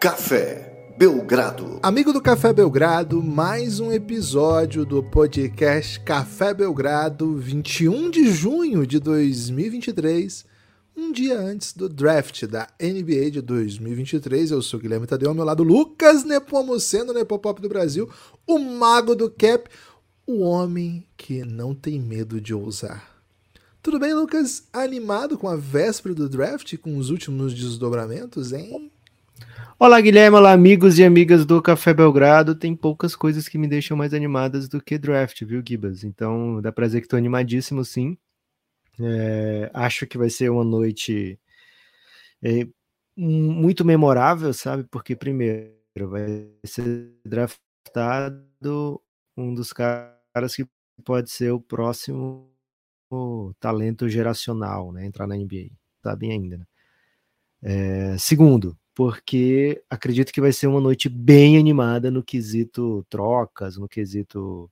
Café Belgrado. Amigo do Café Belgrado, mais um episódio do podcast Café Belgrado, 21 de junho de 2023, um dia antes do draft da NBA de 2023. Eu sou Guilherme Tadeu, ao meu lado Lucas Nepomuceno, Nepopop do Brasil, o mago do cap, o homem que não tem medo de ousar. Tudo bem, Lucas? Animado com a véspera do draft, com os últimos desdobramentos, hein? Olá, Guilherme, olá, amigos e amigas do Café Belgrado. Tem poucas coisas que me deixam mais animadas do que draft, viu, Gibas? Então, dá pra dizer que tô animadíssimo, sim. É, acho que vai ser uma noite é, muito memorável, sabe? Porque, primeiro, vai ser draftado um dos caras que pode ser o próximo talento geracional, né? Entrar na NBA. Sabem ainda, né? É, segundo, porque acredito que vai ser uma noite bem animada no quesito trocas, no quesito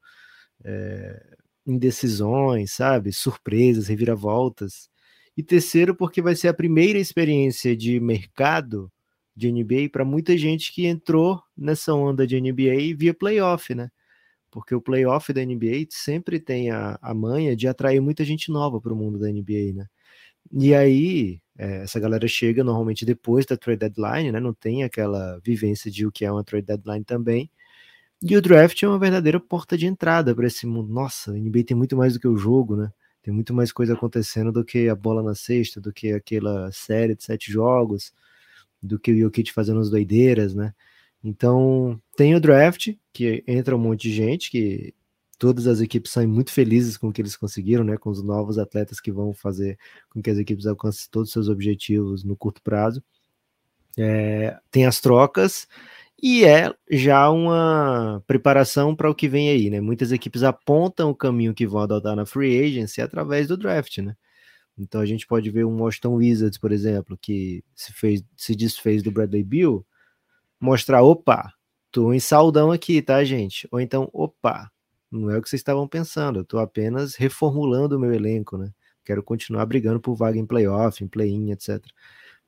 é, indecisões, sabe? Surpresas, reviravoltas. E terceiro, porque vai ser a primeira experiência de mercado de NBA para muita gente que entrou nessa onda de NBA via playoff, né? Porque o playoff da NBA sempre tem a, a manha de atrair muita gente nova para o mundo da NBA, né? E aí, é, essa galera chega normalmente depois da trade deadline, né? Não tem aquela vivência de o que é uma trade deadline também. E o draft é uma verdadeira porta de entrada para esse mundo. Nossa, o NBA tem muito mais do que o jogo, né? Tem muito mais coisa acontecendo do que a bola na cesta, do que aquela série de sete jogos, do que o Jokic fazendo as doideiras, né? Então, tem o draft, que entra um monte de gente, que todas as equipes saem muito felizes com o que eles conseguiram, né? Com os novos atletas que vão fazer com que as equipes alcancem todos os seus objetivos no curto prazo. É, tem as trocas e é já uma preparação para o que vem aí, né? Muitas equipes apontam o caminho que vão adotar na free agency através do draft, né? Então a gente pode ver um Washington Wizards, por exemplo, que se fez, se desfez do Bradley Bill, mostrar, opa, tô em saudão aqui, tá, gente? Ou então, opa, não é o que vocês estavam pensando, eu estou apenas reformulando o meu elenco, né? Quero continuar brigando por vaga em playoff, em play-in, etc.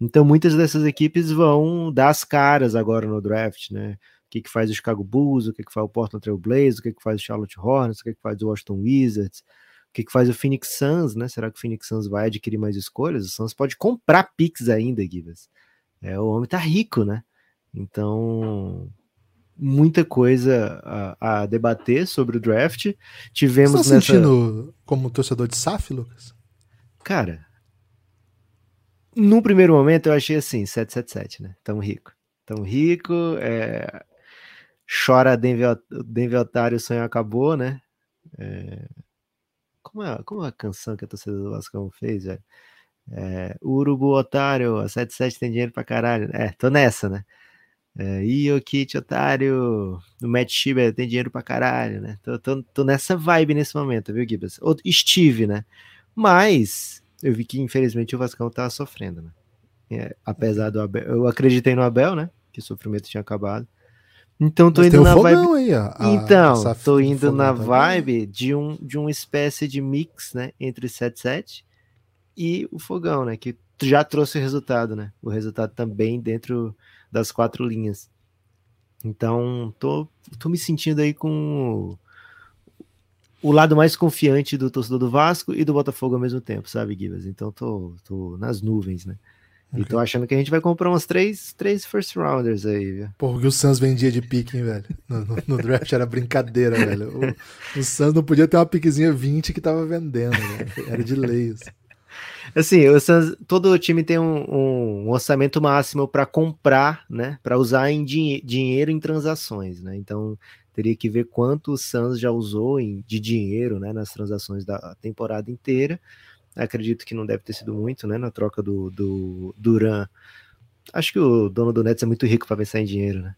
Então, muitas dessas equipes vão dar as caras agora no draft, né? O que, que faz o Chicago Bulls, o que, que faz o Portland Trail Blazers, o que, que faz o Charlotte Hornets, o que, que faz o Washington Wizards, o que, que faz o Phoenix Suns, né? Será que o Phoenix Suns vai adquirir mais escolhas? O Suns pode comprar picks ainda, Givas. É, o homem tá rico, né? Então, muita coisa a, a, debater sobre o draft. Tivemos Você tá nessa... sentindo como torcedor de SAF, Lucas? Cara, no primeiro momento eu achei assim, 777, né? Tamo rico. Tamo rico, é... chora Denver, Denver Otário, o sonho acabou, né? É... Como, é, como é a canção que a torcida do Vascão fez, velho? É... Urubu Otário, a 77 tem dinheiro pra caralho. É, tô nessa, né? É, Kit, otário, o Matt Schieber tem dinheiro pra caralho, né? Tô, tô, tô, nessa vibe nesse momento, viu, Gibbs? Ou Steve, né? Mas eu vi que infelizmente o Vascão tava sofrendo, né? É, apesar do Abel, eu acreditei no Abel, né? Que o sofrimento tinha acabado. Então tô Mas indo na vibe. Aí, a, então, a tô indo na vibe de um de uma espécie de mix, né, entre 77 e o fogão, né, que já trouxe o resultado, né? O resultado também dentro das quatro linhas. Então, tô, tô me sentindo aí com o lado mais confiante do torcedor do Vasco e do Botafogo ao mesmo tempo, sabe, Gibas? Então, tô, tô nas nuvens, né? Okay. E tô achando que a gente vai comprar umas três, três first rounders aí, viu? Pô, que o Suns vendia de pique, hein, velho? No, no, no draft era brincadeira, velho. O, o Suns não podia ter uma piquezinha 20 que tava vendendo, né? Era de lei. Assim. O Suns, todo time tem um, um orçamento máximo para comprar, né? Para usar em din dinheiro em transações, né? Então teria que ver quanto o Suns já usou em, de dinheiro, né? Nas transações da temporada inteira. Acredito que não deve ter sido muito, né? Na troca do, do Duran. Acho que o dono do Nets é muito rico para pensar em dinheiro, né?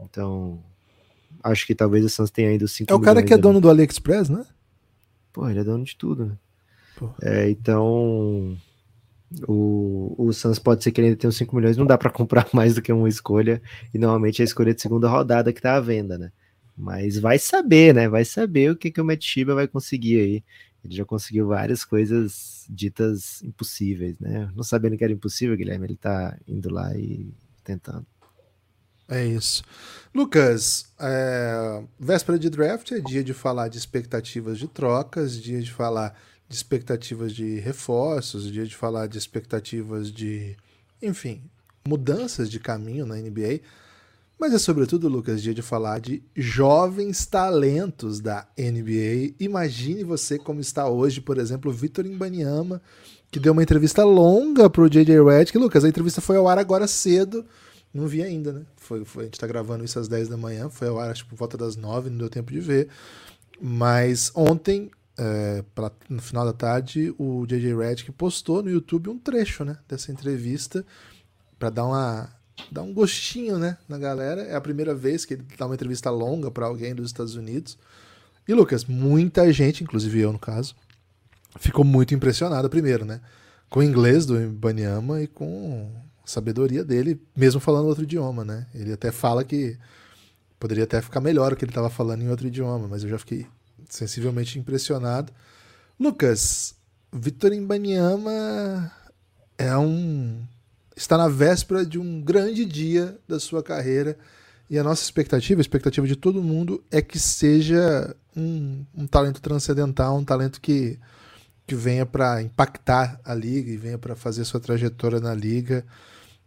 Então acho que talvez o Suns tenha ainda 5 É o cara que é dono do AliExpress, né? Pô, ele é dono de tudo, né? É, então, o, o Suns pode ser que ele ainda tenha uns 5 milhões, não dá para comprar mais do que uma escolha, e normalmente é a escolha de segunda rodada que tá à venda, né? Mas vai saber, né? Vai saber o que, que o Matt Shiba vai conseguir aí. Ele já conseguiu várias coisas ditas impossíveis, né? Não sabendo que era impossível, Guilherme, ele tá indo lá e tentando. É isso. Lucas, é, véspera de draft é dia de falar de expectativas de trocas, dia de falar de expectativas de reforços, dia de falar de expectativas de, enfim, mudanças de caminho na NBA. Mas é sobretudo, Lucas, dia de falar de jovens talentos da NBA. Imagine você como está hoje, por exemplo, Vitor Imbaniama, que deu uma entrevista longa para o JJ Redick. Lucas, a entrevista foi ao ar agora cedo não vi ainda, né? Foi, foi, a gente tá gravando isso às 10 da manhã, foi ao ar, acho, por volta das 9, não deu tempo de ver. Mas ontem, é, pra, no final da tarde, o JJ Redick postou no YouTube um trecho, né? Dessa entrevista, para dar uma dar um gostinho, né, na galera. É a primeira vez que ele dá uma entrevista longa para alguém dos Estados Unidos. E Lucas, muita gente, inclusive eu no caso, ficou muito impressionada primeiro, né, com o inglês do Banyama e com sabedoria dele, mesmo falando outro idioma, né? Ele até fala que poderia até ficar melhor o que ele estava falando em outro idioma, mas eu já fiquei sensivelmente impressionado. Lucas, Victor Imbaniama é um está na véspera de um grande dia da sua carreira e a nossa expectativa, a expectativa de todo mundo é que seja um, um talento transcendental, um talento que que venha para impactar a liga e venha para fazer sua trajetória na liga.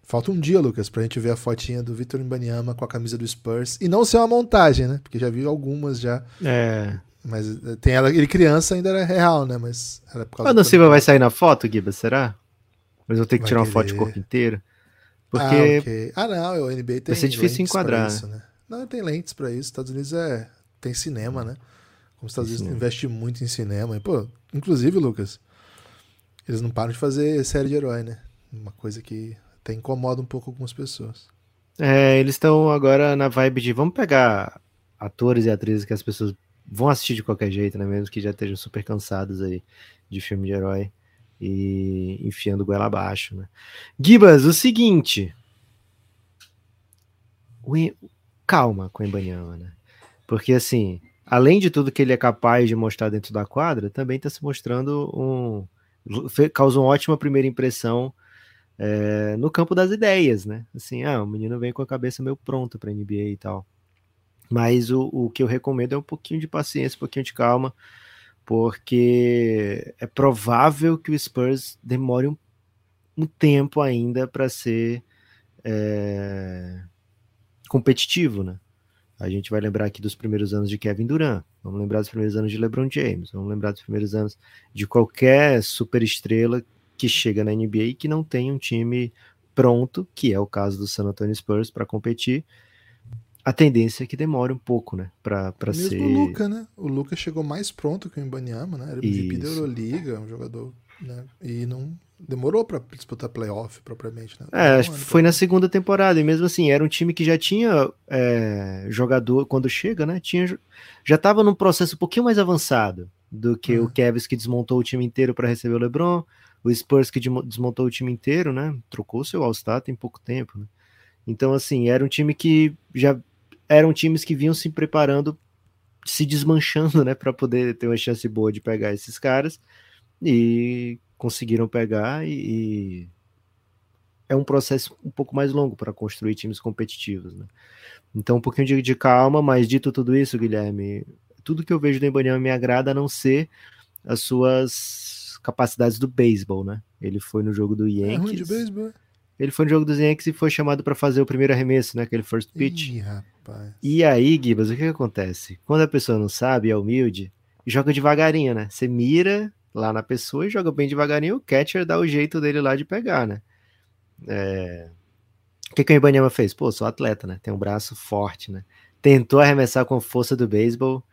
Falta um dia, Lucas, pra gente ver a fotinha do Vitor Imbaniama com a camisa do Spurs. E não ser uma montagem, né? Porque já vi algumas já. É. Mas eh, tem ela, ele criança ainda era real, né? Mas era por causa Adam Silva vai sair na foto, Giba, será? Mas eu tenho que vai tirar uma foto de corpo inteiro. Porque. Ah, okay. ah, não, o NBA tem. Vai ser difícil enquadrar. Isso, né? Não, tem lentes para isso. Estados Unidos é. Tem cinema, né? Como os Estados Unidos investe muito em cinema. E, pô, inclusive, Lucas, eles não param de fazer série de herói, né? Uma coisa que até incomoda um pouco algumas pessoas. É, eles estão agora na vibe de vamos pegar atores e atrizes que as pessoas vão assistir de qualquer jeito, né? Mesmo que já estejam super cansados aí de filme de herói e enfiando goela abaixo, né? Gibas, o seguinte. O... Calma com o Embanyama, né? Porque assim, além de tudo que ele é capaz de mostrar dentro da quadra, também está se mostrando um. causa uma ótima primeira impressão é, no campo das ideias, né? Assim, ah, o menino vem com a cabeça meio pronta para NBA e tal. Mas o, o que eu recomendo é um pouquinho de paciência, um pouquinho de calma, porque é provável que o Spurs demore um, um tempo ainda para ser é, competitivo, né? A gente vai lembrar aqui dos primeiros anos de Kevin Durant, vamos lembrar dos primeiros anos de LeBron James, vamos lembrar dos primeiros anos de qualquer superestrela que chega na NBA e que não tem um time pronto, que é o caso do San Antonio Spurs, para competir. A tendência é que demore um pouco, né? Pra, pra Mesmo ser. o Luca, né? O Luca chegou mais pronto que o Ibanyama, né? Era MVP da Euroliga, um jogador, né? E não demorou para disputar playoff propriamente, né? É, um foi na segunda temporada, e mesmo assim, era um time que já tinha é, jogador, quando chega, né? Tinha, já estava num processo um pouquinho mais avançado do que uhum. o Kevs que desmontou o time inteiro para receber o LeBron, o Spurs que desmontou o time inteiro, né? Trocou seu All-Star tem pouco tempo, né? Então, assim, era um time que já eram times que vinham se preparando, se desmanchando, né, para poder ter uma chance boa de pegar esses caras e conseguiram pegar e, e é um processo um pouco mais longo para construir times competitivos, né? Então, um pouquinho de, de, calma, mas dito tudo isso, Guilherme, tudo que eu vejo do Ibanyama me agrada a não ser as suas capacidades do beisebol, né? Ele foi no jogo do Yankees. É ruim de beisebol? Ele foi no jogo dos Yankees e foi chamado para fazer o primeiro arremesso, né? Aquele first pitch. Ih, rapaz. E aí, Gibas, o que, que acontece? Quando a pessoa não sabe, é humilde, joga devagarinho, né? Você mira lá na pessoa e joga bem devagarinho, o catcher dá o jeito dele lá de pegar, né? É... O que, que o Ibanyama fez? Pô, sou atleta, né? Tem um braço forte, né? Tentou arremessar com força do beisebol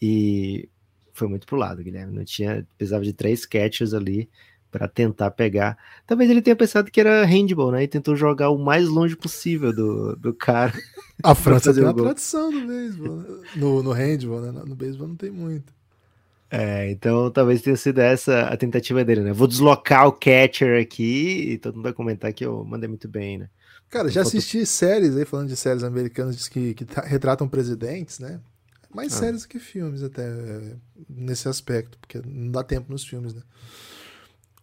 e foi muito pro lado, Guilherme. Não tinha, precisava de três catchers ali para tentar pegar. Talvez ele tenha pensado que era handball, né? E tentou jogar o mais longe possível do, do cara. A França tem uma tradição no beisebol, né? no, no handball, né? No beisebol não tem muito. É, então talvez tenha sido essa a tentativa dele, né? Vou deslocar o catcher aqui e todo mundo vai comentar que eu mandei muito bem, né? Cara, já assisti séries aí, falando de séries americanas que, que retratam presidentes, né? Mais ah. séries que filmes, até, nesse aspecto, porque não dá tempo nos filmes, né?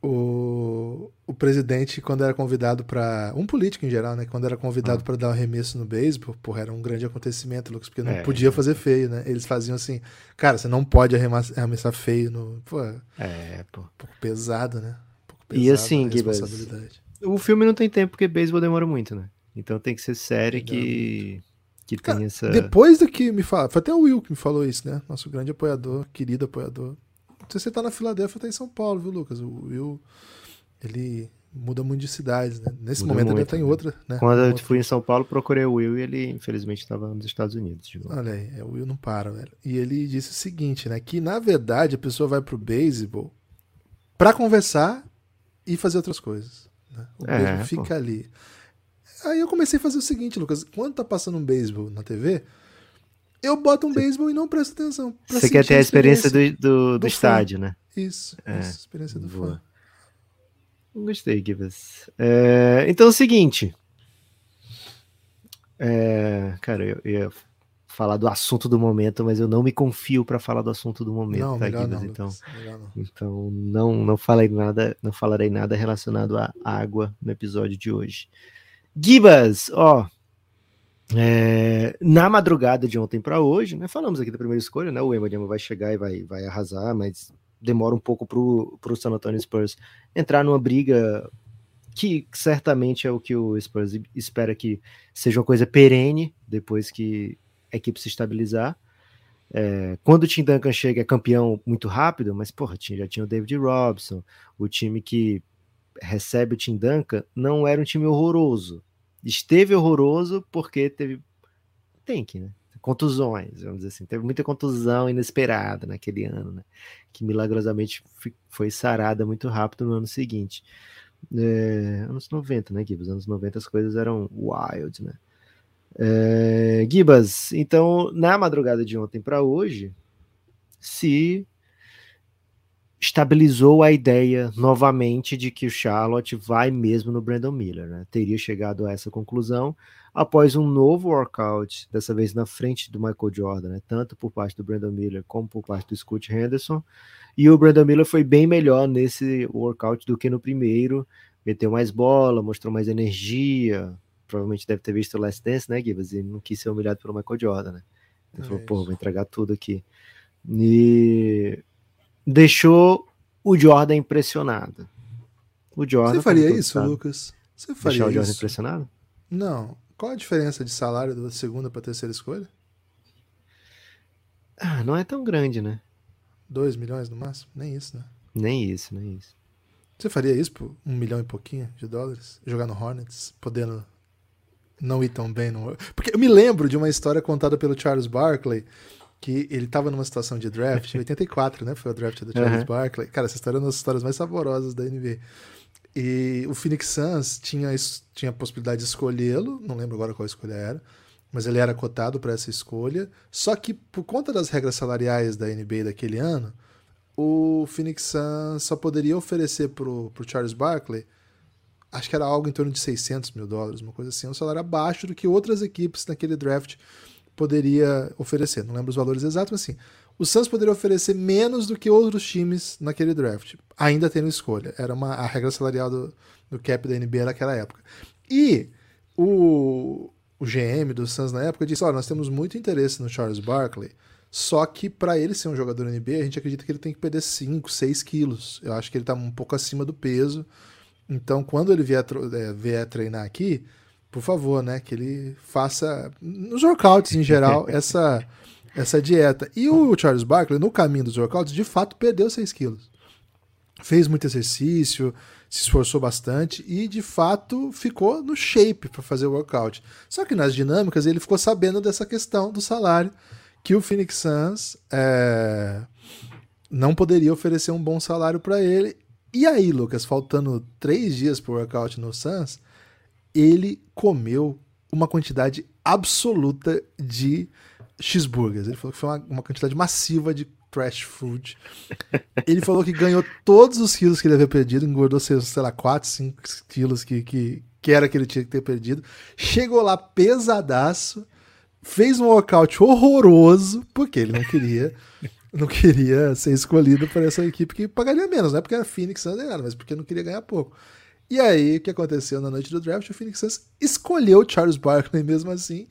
O, o presidente, quando era convidado para Um político em geral, né? Quando era convidado Ah. para dar um arremesso no beisebol, porra, era um grande acontecimento, Lucas, porque não É. podia fazer feio, né? Eles faziam assim, cara, você não pode arremessar, feio no. Pô, um É, pô. pouco pesado, né? Um pouco E pesado assim, a Gibas, responsabilidade. O filme não tem tempo porque beisebol demora muito, né? Então tem que ser série que, que Cara, tem essa. Depois do que me fala, foi até o Will que me falou isso, né? Nosso grande apoiador, querido apoiador. Se você tá na Filadélfia, tá em São Paulo, viu, Lucas? O Will, ele muda muito de cidades, né? Nesse Muda momento ele muito, tá em né? outra, né? Quando eu fui em São Paulo, procurei o Will e ele, infelizmente, estava nos Estados Unidos. Olha aí, é, o Will não para, velho. E ele disse o seguinte, né? Que na verdade a pessoa vai pro beisebol pra conversar e fazer outras coisas. né? O É, beisebol pô. fica ali. Aí eu comecei a fazer o seguinte, Lucas. Quando tá passando um beisebol na TV, eu boto um beisebol e não presto atenção. Você quer ter a experiência do, do, do, do estádio, né? Isso, É, isso, experiência do boa. fã. Gostei, Gibas. É, então é o seguinte. É, cara, eu ia falar do assunto do momento, mas eu não me confio para falar do assunto do momento, Não, tá, não, então, não. então não, não falei nada, não falarei nada relacionado à água no episódio de hoje. Gibas, ó, é, na madrugada de ontem para hoje, né? Falamos aqui da primeira escolha, né? O Embanyama vai chegar e vai, vai arrasar, mas demora um pouco pro, pro San Antonio Spurs entrar numa briga que certamente é o que o Spurs espera que seja uma coisa perene depois que a equipe se estabilizar. É, quando o Tim Duncan chega, é campeão muito rápido, mas porra, já tinha o David Robson, o time que recebe o Tim Duncan não era um time horroroso. Esteve horroroso porque teve tank, né? Contusões, vamos dizer assim. Teve muita contusão inesperada naquele ano, né? Que milagrosamente foi sarada muito rápido no ano seguinte. É, anos 90, né, Gibas? Anos 90 as coisas eram wild, né? É, Gibas, então, na madrugada de ontem para hoje, se estabilizou a ideia novamente de que o Charlotte vai mesmo no Brandon Miller, né? Teria chegado a essa conclusão após um novo workout, dessa vez na frente do Michael Jordan, né? Tanto por parte do Brandon Miller como por parte do Scott Henderson. E o Brandon Miller foi bem melhor nesse workout do que no primeiro. Meteu mais bola, mostrou mais energia. Provavelmente deve ter visto o Last Dance, né, Gibas? E não quis ser humilhado pelo Michael Jordan, né? Ele É falou, pô, isso. vou entregar tudo aqui. E deixou o Jordan impressionado. O Jordan. Você faria como todos isso, sabem, Lucas? Você faria Deixar o Jordan isso? impressionado? Não. Qual a diferença de salário da segunda para terceira escolha? Ah, não é tão grande, né? 2 milhões no máximo? Nem isso, né? Nem isso, nem isso. Você faria isso por um milhão e pouquinho de dólares? Jogar no Hornets, podendo não ir tão bem no. Porque eu me lembro de uma história contada pelo Charles Barkley, que ele estava numa situação de draft, em 84, né? Foi o draft do Charles Uhum. Barkley. Cara, essa história é uma das histórias mais saborosas da NBA. E o Phoenix Suns tinha, tinha a possibilidade de escolhê-lo, não lembro agora qual escolha era, mas ele era cotado para essa escolha. Só que por conta das regras salariais da NBA daquele ano, o Phoenix Suns só poderia oferecer pro, pro Charles Barkley, acho que era algo em torno de 600 mil dólares, uma coisa assim, um salário abaixo do que outras equipes naquele draft poderia oferecer. Não lembro os valores exatos, mas assim, o Suns poderia oferecer menos do que outros times naquele draft, ainda tendo escolha. Era uma, a regra salarial do, do cap da NBA naquela época. E o, o GM do Suns na época disse: Olha, nós temos muito interesse no Charles Barkley, só que para ele ser um jogador NBA, a gente acredita que ele tem que perder 5, 6 quilos. Eu acho que ele está um pouco acima do peso. Então, quando ele vier, é, vier treinar aqui, por favor, né, que ele faça nos workouts em geral essa essa dieta. E o Charles Barkley, no caminho dos workouts, de fato perdeu 6 quilos. Fez muito exercício, se esforçou bastante e de fato ficou no shape para fazer o workout. Só que nas dinâmicas ele ficou sabendo dessa questão do salário que o Phoenix Suns é, não poderia oferecer um bom salário para ele. E aí, Lucas, faltando três dias para o workout no Suns, ele comeu uma quantidade absoluta de cheeseburgers. Ele falou que foi uma, uma quantidade massiva de trash food. Ele falou que ganhou todos os quilos que ele havia perdido, engordou, sei, lá, 4, 5 quilos que, que, que era que ele tinha que ter perdido. Chegou lá pesadaço, fez um walkout horroroso, porque ele não queria não queria ser escolhido por essa equipe que pagaria menos, não é porque era Phoenix Suns nem nada, mas porque não queria ganhar pouco. E aí, o que aconteceu na noite do draft? O Phoenix Suns escolheu Charles Barkley mesmo assim.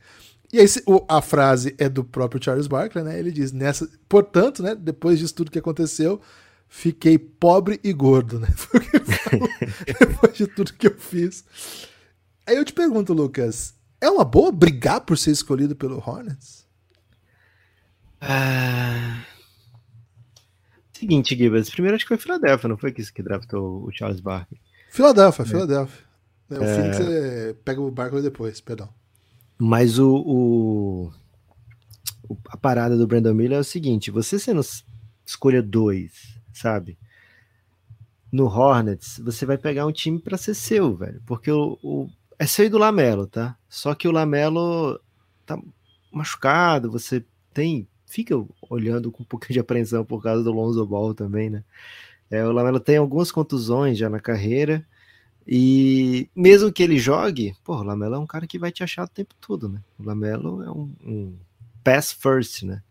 E aí, a frase é do próprio Charles Barkley, né? Ele diz: nessa, portanto, né, depois disso tudo que aconteceu, fiquei pobre e gordo, né? depois de tudo que eu fiz. Aí eu te pergunto, Lucas, é uma boa brigar por ser escolhido pelo Hornets? Ah, seguinte, Gibbs. Primeiro acho que foi Filadélfia, não foi que, que draftou o Charles Barkley? Filadélfia, é. Filadélfia. É. O. Phoenix é... pega o Barkley depois, perdão. Mas o, o, a parada do Brandon Miller é o seguinte: você sendo escolha 2, sabe? No Hornets, você vai pegar um time para ser seu, velho. Porque o, o é seu e do Lamelo, tá? Só que o Lamelo tá machucado, você tem fica olhando com um pouquinho de apreensão por causa do Lonzo Ball também, né? É, o Lamelo tem algumas contusões já na carreira. E mesmo que ele jogue, pô, o Lamelo é um cara que vai te achar o tempo todo, né? O Lamelo é um, um pass first, né?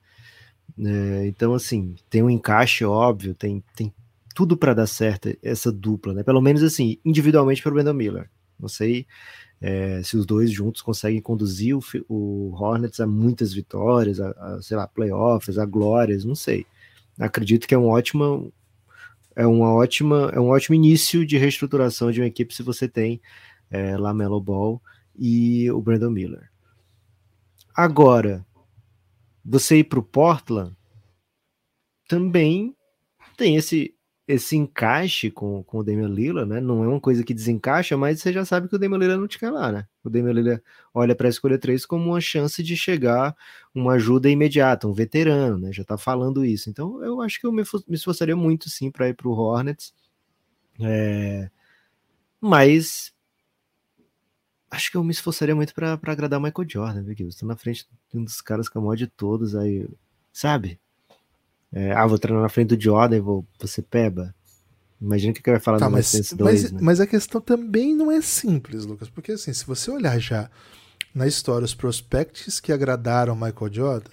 É, então, assim, tem um encaixe óbvio, tem, tem tudo para dar certo essa dupla, né? Pelo menos assim, individualmente para o Brandon Miller. Não sei é, se os dois juntos conseguem conduzir o, o Hornets a muitas vitórias, a, a, sei lá, playoffs, a glórias, não sei. Acredito que é um ótimo é uma ótima é um ótimo início de reestruturação de uma equipe se você tem é, Lamelo Ball e o Brandon Miller. Agora, você ir para o Portland também tem esse esse encaixe com, com o Damian Lillard, né? Não é uma coisa que desencaixa, mas você já sabe que o Damian Lillard não te quer lá, né? O Damian Lillard olha para a escolha 3 como uma chance de chegar uma ajuda imediata, um veterano, né? Já tá falando isso. Então, eu acho que eu me, me esforçaria muito, sim, para ir para o Hornets. É... Mas acho que eu me esforçaria muito para agradar o Michael Jordan, viu? Estou na frente de um dos caras que é o maior de todos aí, sabe? É, ah, vou treinar na frente do Jordan e vou, você peba. Imagina o que, que vai falar tá, no mas, 2, mas, né? mas a questão também não é simples, Lucas, porque assim, se você olhar já na história os prospects que agradaram Michael Jordan,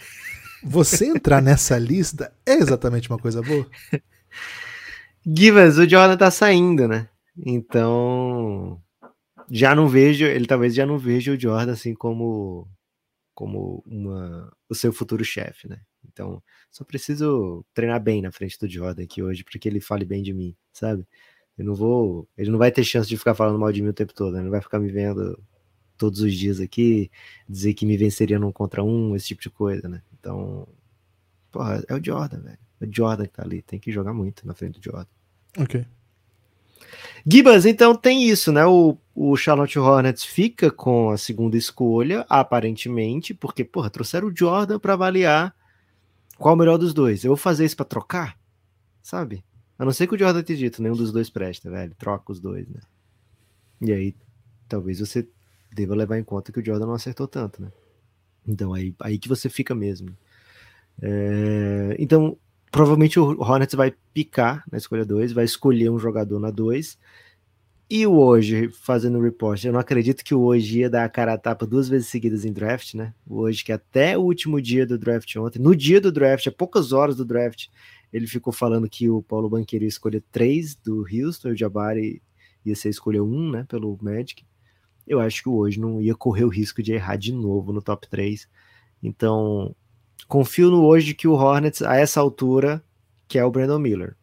você entrar nessa lista é exatamente uma coisa boa? Givas, o Jordan tá saindo, né? Então, já não vejo, ele talvez já não veja o Jordan assim como como uma, o seu futuro chefe, né? Então, só preciso treinar bem na frente do Jordan aqui hoje, para que ele fale bem de mim, sabe? Eu não vou. Ele não vai ter chance de ficar falando mal de mim o tempo todo, né? Não vai ficar me vendo todos os dias aqui, dizer que me venceria num contra um, esse tipo de coisa, né? Então, porra, é o Jordan, velho. É o Jordan que tá ali, tem que jogar muito na frente do Jordan. Ok. Gibas, então tem isso, né? O, o Charlotte Hornets fica com a segunda escolha, aparentemente, porque, porra, trouxeram o Jordan para avaliar qual o melhor dos dois? Eu vou fazer isso para trocar? Sabe? A não ser que o Jordan tenha dito, nenhum dos dois presta, velho. Troca os dois, né? E aí, talvez você deva levar em conta que o Jordan não acertou tanto, né? Então, aí, aí que você fica mesmo. É... Então, provavelmente o Hornets vai picar na escolha 2, vai escolher um jogador na 2 e o hoje, fazendo o report, eu não acredito que o hoje ia dar a cara a tapa duas vezes seguidas em draft, né? O hoje, que até o último dia do draft ontem, no dia do draft, a poucas horas do draft, ele ficou falando que o Paulo Banqueiro ia escolher três do Houston, o Jabari ia ser escolher um, né, pelo Magic. Eu acho que o hoje não ia correr o risco de errar de novo no top 3. Então, confio no hoje que o Hornets, a essa altura, que é o Brandon Miller.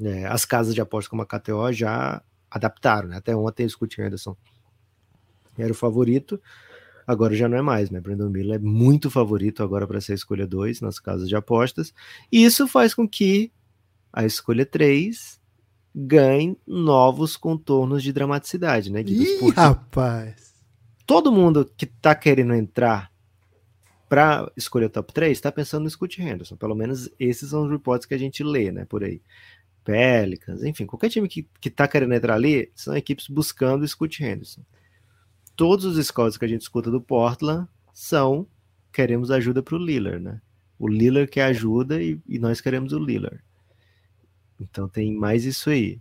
É, as casas de aposta como a KTO já adaptaram, né? Até ontem o Scott Henderson era o favorito, agora já não é mais, né? Brandon Miller é muito favorito agora para ser a escolha 2 nas casas de apostas, e isso faz com que a escolha 3 ganhe novos contornos de dramaticidade, né, Ih, rapaz! Todo mundo que tá querendo entrar para escolher o top 3 está pensando no Scott Henderson, pelo menos esses são os reportes que a gente lê, né, por aí. Pelicans, enfim, qualquer time que, que tá querendo entrar ali, são equipes buscando o Scott Henderson. Todos os scouts que a gente escuta do Portland são queremos ajuda para o Lillard, né? O Lillard quer ajuda e, e nós queremos o Lillard. Então tem mais isso aí.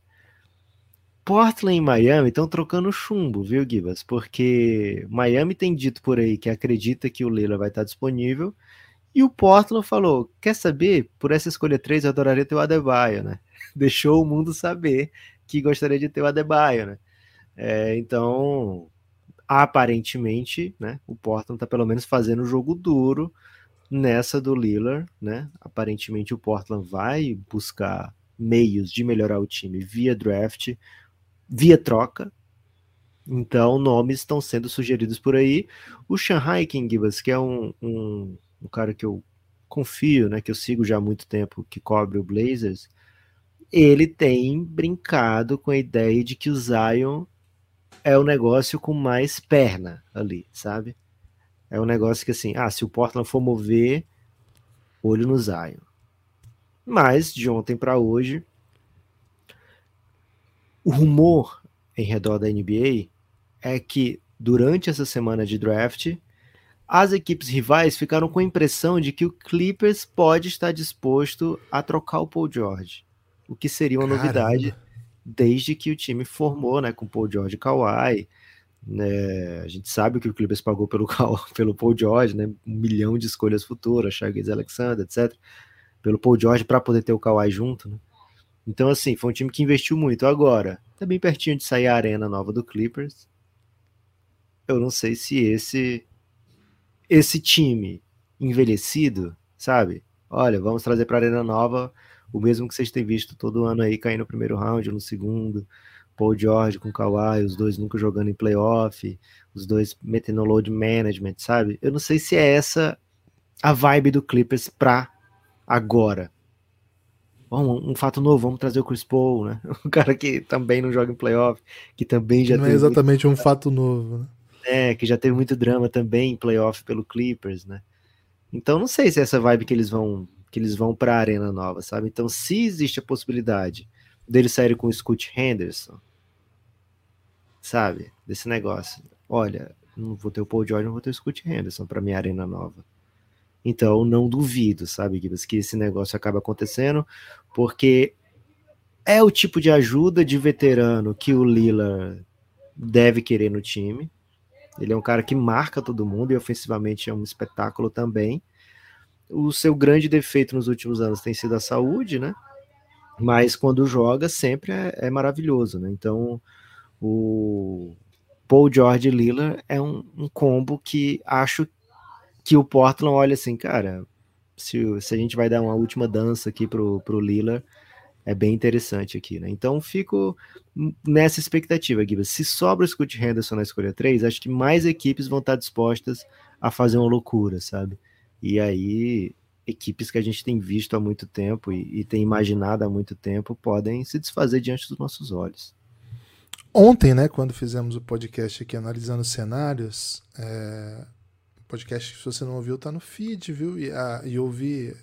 Portland e Miami estão trocando chumbo, viu, Gibas? Porque Miami tem dito por aí que acredita que o Lila vai estar disponível. E o Portland falou: quer saber? Por essa escolha 3, eu adoraria ter o Adebayo, né? Deixou o mundo saber que gostaria de ter o Adebayo, né? É, então, aparentemente, né? O Portland tá pelo menos fazendo o jogo duro nessa do Lillard, né? Aparentemente o Portland vai buscar meios de melhorar o time via draft via troca. Então, nomes estão sendo sugeridos por aí. O Shanghai Kingbas, que é um, um, um, cara que eu confio, né, que eu sigo já há muito tempo, que cobre o Blazers, ele tem brincado com a ideia de que o Zion é o negócio com mais perna ali, sabe? É um negócio que assim, ah, se o Portland for mover, olho no Zion. Mas de ontem para hoje, o rumor em redor da NBA é que durante essa semana de draft, as equipes rivais ficaram com a impressão de que o Clippers pode estar disposto a trocar o Paul George, o que seria uma Caramba. novidade desde que o time formou, né, com Paul George e Kawhi. Né, a gente sabe o que o Clippers pagou pelo, pelo Paul George, né, um milhão de escolhas futuras, Shaggy Alexander, etc. Pelo Paul George para poder ter o Kawhi junto, né? Então, assim, foi um time que investiu muito. Agora, tá bem pertinho de sair a arena nova do Clippers. Eu não sei se esse esse time envelhecido, sabe? Olha, vamos trazer para a arena nova o mesmo que vocês têm visto todo ano aí cair no primeiro round, no segundo. Paul George com Kawhi, os dois nunca jogando em playoff, os dois metendo load management, sabe? Eu não sei se é essa a vibe do Clippers pra agora um, um, fato novo, vamos trazer o Chris Paul, né? Um cara que também não joga em playoff, que também já Não é exatamente muito... um fato novo, né? É, que já teve muito drama também em playoff pelo Clippers, né? Então não sei se é essa vibe que eles vão que eles vão para a arena nova, sabe? Então se existe a possibilidade deles saírem com o Scott Henderson, sabe? Desse negócio. Olha, não vou ter o Paul George, não vou ter o Scott Henderson para minha arena nova. Então, não duvido, sabe, Gibbs, que esse negócio acaba acontecendo, porque é o tipo de ajuda de veterano que o Lila deve querer no time. Ele é um cara que marca todo mundo e ofensivamente é um espetáculo também. O seu grande defeito nos últimos anos tem sido a saúde, né? Mas quando joga, sempre é, é maravilhoso, né? Então, o Paul George Lila é um, um combo que acho que o Portland olha assim, cara, se, se a gente vai dar uma última dança aqui pro, pro Lillard, é bem interessante aqui, né? Então fico nessa expectativa, Gibbs. Se sobra o Scott Henderson na escolha 3, acho que mais equipes vão estar dispostas a fazer uma loucura, sabe? E aí, equipes que a gente tem visto há muito tempo e, e tem imaginado há muito tempo podem se desfazer diante dos nossos olhos. Ontem, né, quando fizemos o podcast aqui analisando cenários, é, podcast, se você não ouviu, tá no feed, viu? E, a, e ouvir.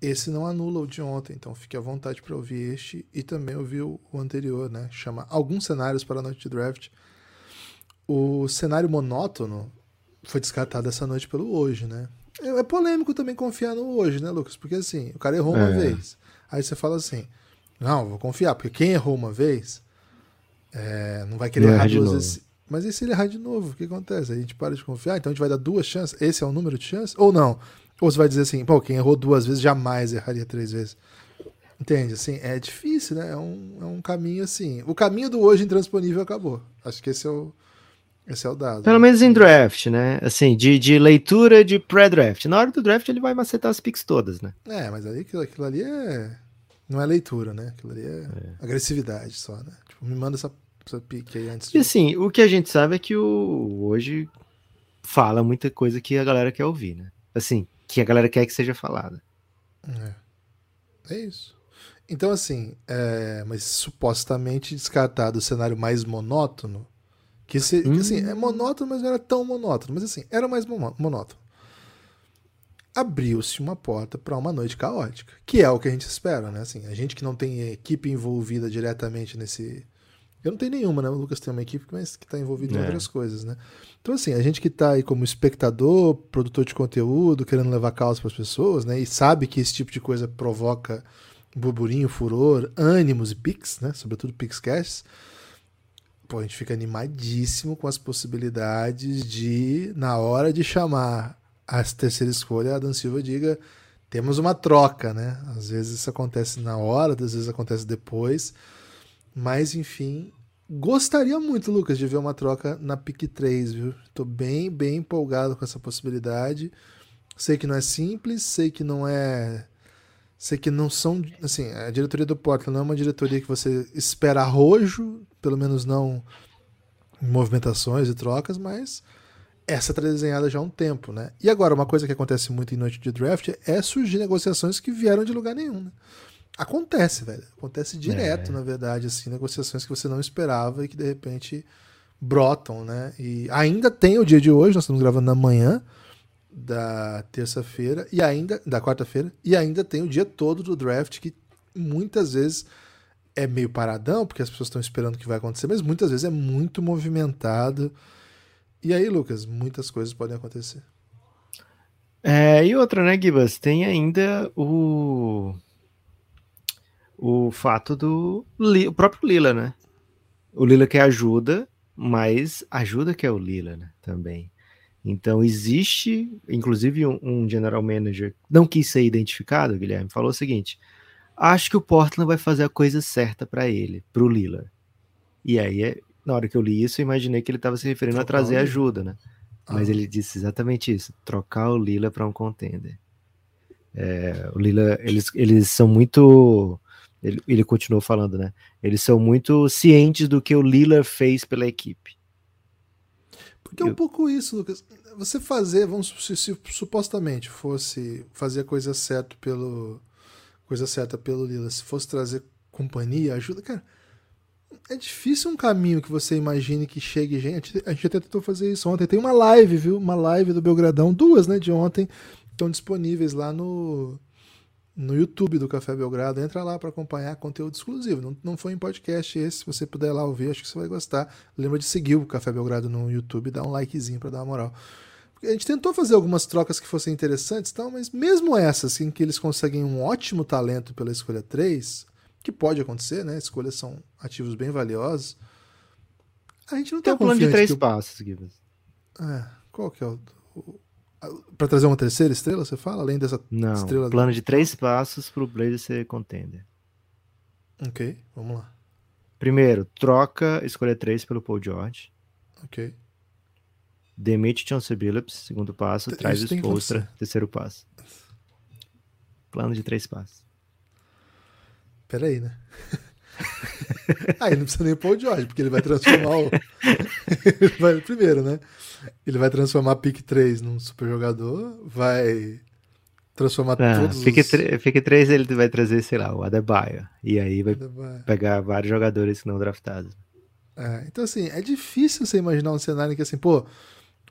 Esse não anula o de ontem, então fique à vontade para ouvir este e também ouvir o, anterior, né? Chama Alguns Cenários para a Noite de Draft. O cenário monótono foi descartado essa noite pelo hoje, né? É, polêmico também confiar no hoje, né, Lucas? Porque assim, o cara errou uma é. vez. Aí você fala assim: não, vou confiar, porque quem errou uma vez é, não vai querer errar duas vezes. Mas e se ele errar de novo? O que acontece? A gente para de confiar, então a gente vai dar duas chances. Esse é o número de chances? Ou não? Ou você vai dizer assim, pô, quem errou duas vezes jamais erraria três vezes. Entende? Assim, é difícil, né? É um, é um caminho assim. O caminho do hoje intransponível acabou. Acho que esse é o, esse é o dado. Pelo menos em draft, né? Assim, de, de leitura de pré-draft. Na hora do draft ele vai macetar as picks todas, né? É, mas aí aquilo, aquilo ali é. Não é leitura, né? Aquilo ali é, é. agressividade só, né? Tipo, me manda essa pique aí antes de... E assim, o que a gente sabe é que o hoje fala muita coisa que a galera quer ouvir, né? Assim, que a galera quer que seja falada. É, é isso. Então, assim, é, mas supostamente descartado o cenário mais monótono, que, se, hum. que assim, é monótono, mas não era tão monótono, mas assim, era mais monótono. Abriu-se uma porta para uma noite caótica, que é o que a gente espera, né? Assim, a gente que não tem equipe envolvida diretamente nesse, eu não tenho nenhuma, né? O Lucas tem uma equipe, mas que está envolvido é. em outras coisas, né? Então, assim, a gente que está aí como espectador, produtor de conteúdo, querendo levar causa para as pessoas, né? E sabe que esse tipo de coisa provoca burburinho, furor, ânimos e pics, né? Sobretudo picscasts. pô, a gente fica animadíssimo com as possibilidades de, na hora de chamar a terceira escolha, a Dan Silva diga temos uma troca, né? Às vezes isso acontece na hora, às vezes acontece depois. Mas, enfim, gostaria muito, Lucas, de ver uma troca na pick 3, viu? Tô bem, bem empolgado com essa possibilidade. Sei que não é simples, sei que não é. Sei que não são. Assim, a diretoria do Portland não é uma diretoria que você espera arrojo, pelo menos não movimentações e trocas, mas essa tá desenhada já há um tempo, né? E agora, uma coisa que acontece muito em noite de draft é surgir negociações que vieram de lugar nenhum, né? Acontece, velho. Acontece direto, é. na verdade, assim, negociações que você não esperava e que de repente brotam, né? E ainda tem o dia de hoje, nós estamos gravando na manhã da terça-feira e ainda da quarta-feira e ainda tem o dia todo do draft que muitas vezes é meio paradão, porque as pessoas estão esperando o que vai acontecer, mas muitas vezes é muito movimentado. E aí, Lucas, muitas coisas podem acontecer. É, e outra, né, Gibas? Tem ainda o o fato do o próprio Lila, né? O Lila quer ajuda, mas ajuda que é o Lila, né? Também. Então existe, inclusive um, um, general manager não quis ser identificado, Guilherme, falou o seguinte: acho que o Portland vai fazer a coisa certa para ele, para o Lila. E aí é, na hora que eu li isso, eu imaginei que ele estava se referindo trocar a trazer ajuda, né? Ah. Mas ele disse exatamente isso: trocar o Lila para um contender. É, o Lila, eles, eles são muito. Ele, ele continuou falando, né? Eles são muito cientes do que o Lila fez pela equipe. Porque é um pouco isso, Lucas. Você fazer, vamos se, se supostamente fosse fazer a coisa certa pelo coisa certa pelo Lila, se fosse trazer companhia, ajuda, cara é difícil um caminho que você imagine que chegue gente. A gente até tentou fazer isso ontem. Tem uma live, viu? Uma live do Belgradão, duas, né, de ontem, estão disponíveis lá no no YouTube do Café Belgrado. Entra lá para acompanhar conteúdo exclusivo. Não, não foi em podcast esse, se você puder lá ouvir, acho que você vai gostar. Lembra de seguir o Café Belgrado no YouTube, dá um likezinho para dar uma moral. A gente tentou fazer algumas trocas que fossem interessantes, tal, mas mesmo essas em que eles conseguem um ótimo talento pela escolha 3, que pode acontecer, né? Escolhas são ativos bem valiosos. A gente não tem tá um plano de três passos, Gibbs. É, qual que é o, o para trazer uma terceira estrela, você fala? Além dessa não, estrela. Plano de três passos para o Blazer ser contender. Ok, vamos lá. Primeiro, troca escolha 3 pelo Paul George. Ok. Demite Chauncey Billups, segundo passo. T traz o Spolstra, terceiro passo. Plano de três passos. Peraí, né? Aí não precisa nem pôr o George, porque ele vai transformar o. ele vai, primeiro, né? Ele vai transformar pick 3 num super jogador, vai transformar ah, todos pick os. Pick 3 ele vai trazer, sei lá, o Adebayo. E aí vai Adebayo. pegar vários jogadores não draftados. É, então, assim, é difícil você imaginar um cenário em que, assim, pô,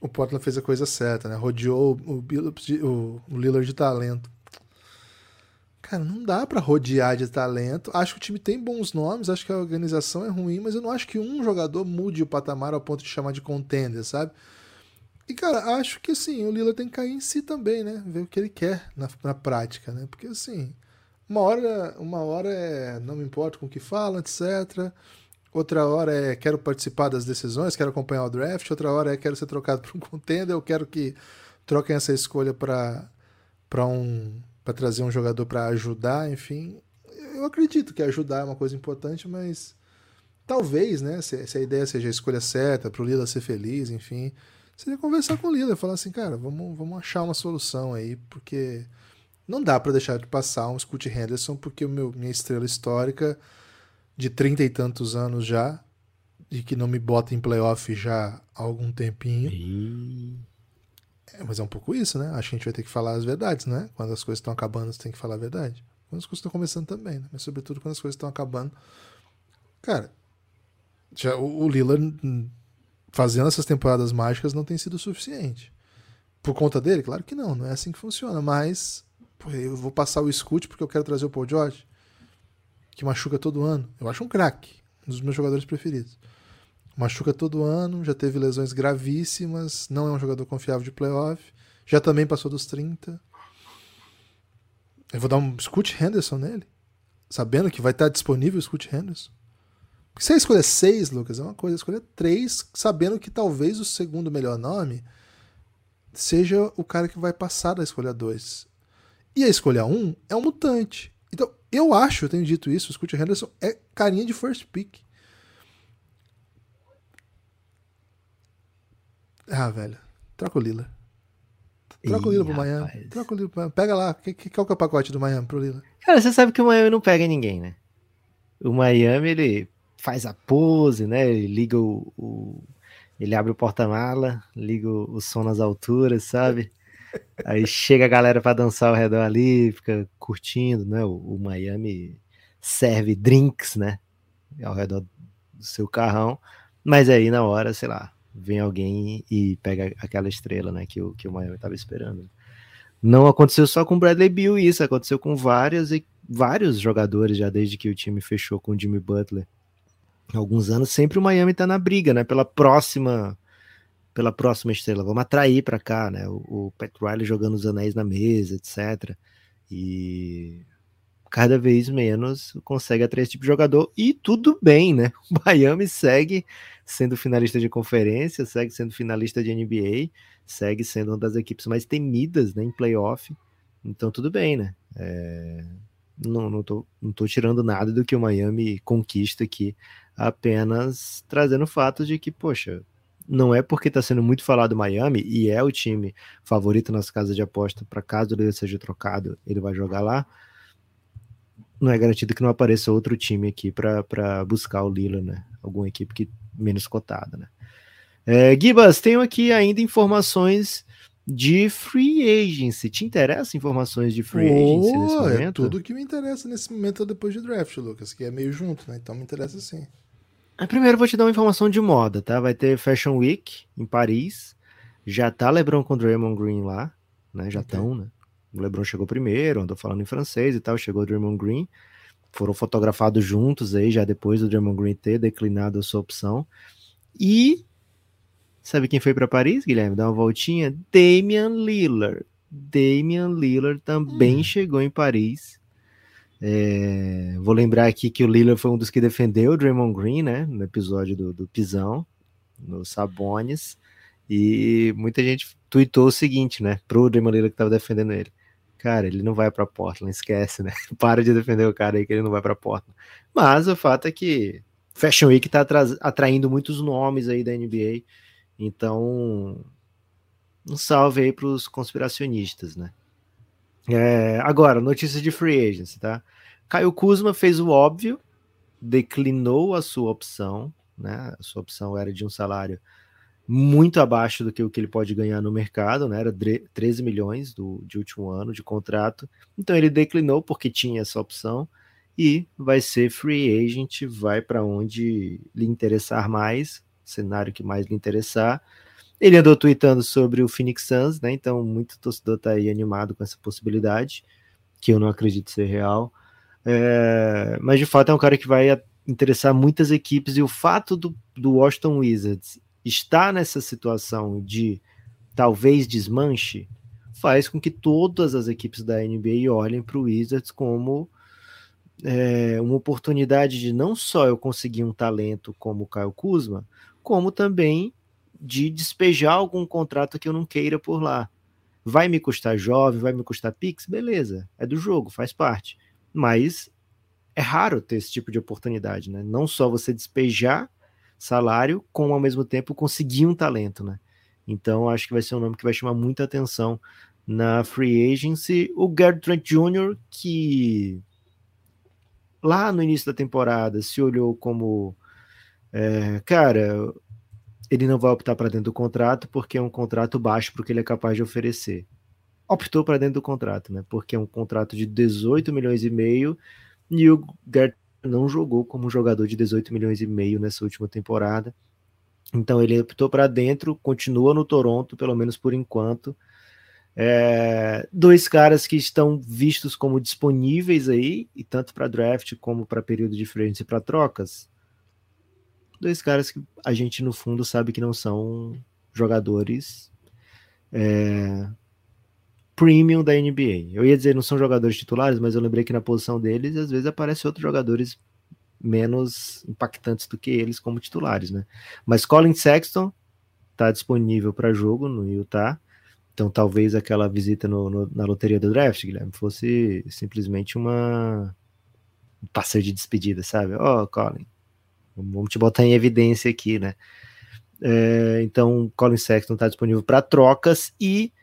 o Portland fez a coisa certa, né? Rodeou o, o, o Lillard de talento. Cara, não dá para rodear de talento. Acho que o time tem bons nomes, acho que a organização é ruim, mas eu não acho que um jogador mude o patamar ao ponto de chamar de contender, sabe? E, cara, acho que assim, o Lila tem que cair em si também, né? Ver o que ele quer na, na prática, né? Porque assim, uma hora, uma hora é não me importo com o que fala, etc. Outra hora é quero participar das decisões, quero acompanhar o draft. Outra hora é quero ser trocado para um contender, eu quero que troquem essa escolha para um para trazer um jogador para ajudar, enfim. Eu acredito que ajudar é uma coisa importante, mas talvez, né, se, se a ideia seja a escolha certa para o Lila ser feliz, enfim, seria conversar com o Lila e falar assim, cara, vamos, vamos achar uma solução aí, porque não dá para deixar de passar um Scott Henderson, porque o meu, minha estrela histórica de trinta e tantos anos já, e que não me bota em playoff já há algum tempinho. E... É, mas é um pouco isso, né? Acho que a gente vai ter que falar as verdades, né? Quando as coisas estão acabando, você tem que falar a verdade. Quando as coisas estão começando também, né? Mas sobretudo quando as coisas estão acabando. Cara, já, o, o Lillard fazendo essas temporadas mágicas não tem sido suficiente. Por conta dele? Claro que não, não é assim que funciona. Mas pô, eu vou passar o Scoot porque eu quero trazer o Paul George, que machuca todo ano. Eu acho um craque, um dos meus jogadores preferidos machuca todo ano, já teve lesões gravíssimas, não é um jogador confiável de playoff, já também passou dos 30. Eu vou dar um Scoot Henderson nele, sabendo que vai estar disponível o Scoot Henderson. Se você escolher seis, Lucas, é uma coisa. Escolher três, sabendo que talvez o segundo melhor nome seja o cara que vai passar da escolha dois. E a escolha um é um mutante. Então, eu acho, eu tenho dito isso, o Scott Henderson é carinha de first pick. Ah, velho. Troca o Lila. Troca Ih, o Lila pro rapaz. Miami. Troca o Lila pro Miami. Pega lá. Que, que, qual que é o pacote do Miami pro Lila? Cara, você sabe que o Miami não pega ninguém, né? O Miami, ele faz a pose, né? Ele liga o. o ele abre o porta-mala, liga o, o som nas alturas, sabe? Aí chega a galera para dançar ao redor ali, fica curtindo, né? O, o, Miami serve drinks, né? Ao redor do seu carrão. Mas aí na hora, sei lá, vem alguém e pega aquela estrela, né? Que o, que o Miami estava esperando. Não aconteceu só com Bradley Bill isso, aconteceu com várias e vários jogadores já desde que o time fechou com o Jimmy Butler. Alguns anos sempre o Miami tá na briga, né? Pela próxima pela próxima estrela, vamos atrair para cá, né? O, o Pat Riley jogando os anéis na mesa, etc. E cada vez menos consegue atrair esse tipo de jogador e tudo bem, né? O Miami segue sendo finalista de conferência, segue sendo finalista de NBA, segue sendo uma das equipes mais temidas né, em playoff. Então tudo bem, né? É... Não, não, tô, não tô tirando nada do que o Miami conquista aqui, apenas trazendo o fato de que, poxa, não é porque está sendo muito falado Miami e é o time favorito nas casas de aposta para caso ele seja trocado, ele vai jogar lá. Não é garantido que não apareça outro time aqui para buscar o Lila, né? Alguma equipe que menos cotada, né? É, Gibas, tenho aqui ainda informações de free agency. Te interessa informações de free oh, agency nesse é momento? É tudo que me interessa nesse momento depois de draft, Lucas, que é meio junto, né? Então me interessa sim. Primeiro vou te dar uma informação de moda, tá? Vai ter Fashion Week em Paris. Já tá LeBron com Draymond Green lá, né? Já estão, okay. né? O LeBron chegou primeiro, andou falando em francês e tal, chegou o Draymond Green. Foram fotografados juntos aí, já depois do Draymond Green ter declinado a sua opção. E sabe quem foi para Paris, Guilherme? Dá uma voltinha? Damian Lillard. Damian Lillard também hum. chegou em Paris é, vou lembrar aqui que o Lillard foi um dos que defendeu o Draymond Green, né? No episódio do, do Pisão, no Sabones. E muita gente tweetou o seguinte, né? Pro Draymond Lillard que tava defendendo ele. Cara, ele não vai para Portland, esquece, né? Para de defender o cara aí que ele não vai para Portland. Mas o fato é que Fashion Week tá atraindo muitos nomes aí da NBA. Então, um salve aí pros conspiracionistas, né? É, agora, notícia de free agency, tá? Caio Kuzma fez o óbvio, declinou a sua opção, né? A sua opção era de um salário muito abaixo do que o que ele pode ganhar no mercado, né? Era 13 milhões do, de último ano de contrato. Então ele declinou porque tinha essa opção e vai ser free agent, vai para onde lhe interessar mais, cenário que mais lhe interessar. Ele andou tweetando sobre o Phoenix Suns, né? Então, muito torcedor tá aí animado com essa possibilidade, que eu não acredito ser real. É, mas de fato é um cara que vai interessar muitas equipes, e o fato do, do Washington Wizards estar nessa situação de talvez desmanche faz com que todas as equipes da NBA olhem para o Wizards como é, uma oportunidade de não só eu conseguir um talento como o Kyle Kuzma, como também de despejar algum contrato que eu não queira por lá. Vai me custar jovem, vai me custar Pix? Beleza, é do jogo, faz parte. Mas é raro ter esse tipo de oportunidade, né? Não só você despejar salário, como ao mesmo tempo conseguir um talento, né? Então acho que vai ser um nome que vai chamar muita atenção na free agency. O Gary Trent Jr., que lá no início da temporada se olhou como é, cara, ele não vai optar para dentro do contrato porque é um contrato baixo para o que ele é capaz de oferecer. Optou para dentro do contrato, né? Porque é um contrato de 18 milhões e meio e o Gert não jogou como jogador de 18 milhões e meio nessa última temporada. Então ele optou para dentro, continua no Toronto, pelo menos por enquanto. É, dois caras que estão vistos como disponíveis aí, e tanto para draft como para período de frente e para trocas dois caras que a gente no fundo sabe que não são jogadores é, premium da NBA. Eu ia dizer não são jogadores titulares, mas eu lembrei que na posição deles às vezes aparecem outros jogadores menos impactantes do que eles como titulares, né? Mas Colin Sexton está disponível para jogo no Utah. Então talvez aquela visita no, no, na loteria do draft, Guilherme, fosse simplesmente uma um passeio de despedida, sabe? Ó, oh, Colin, vamos te botar em evidência aqui, né? É, então, Colin Sexton está disponível para trocas e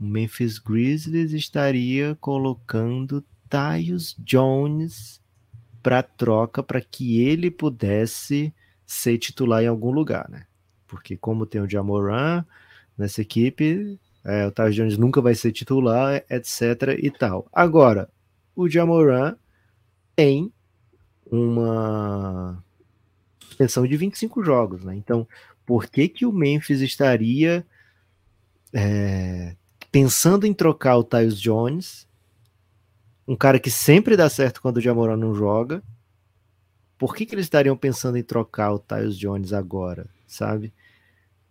o Memphis Grizzlies estaria colocando Tyus Jones para troca para que ele pudesse ser titular em algum lugar, né? Porque como tem o Jamoran nessa equipe, é, o Tyus Jones nunca vai ser titular, etc e tal. Agora, o Jamoran tem uma extensão de 25 jogos, né? Então, por que que o Memphis estaria é, pensando em trocar o Tyus Jones, um cara que sempre dá certo quando o Jamoran não joga? Por que que eles estariam pensando em trocar o Tyus Jones agora, sabe?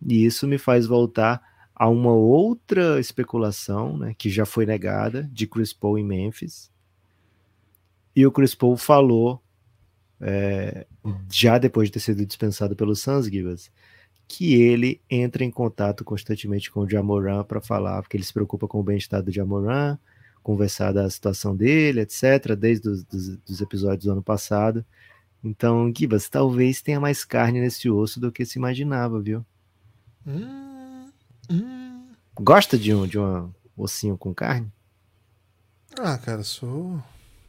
E isso me faz voltar a uma outra especulação, né, que já foi negada, de Chris Paul em Memphis, e o Chris Paul falou, é, já depois de ter sido dispensado pelo Suns, Gibas, que ele entra em contato constantemente com o Jamoran para falar, porque ele se preocupa com o bem-estar do Jamoran, conversar da situação dele, etc., desde os dos, dos episódios do ano passado. Então, Gibas, talvez tenha mais carne nesse osso do que se imaginava, viu? Hum, hum. Gosta de um, de um ossinho com carne? Ah, cara, sou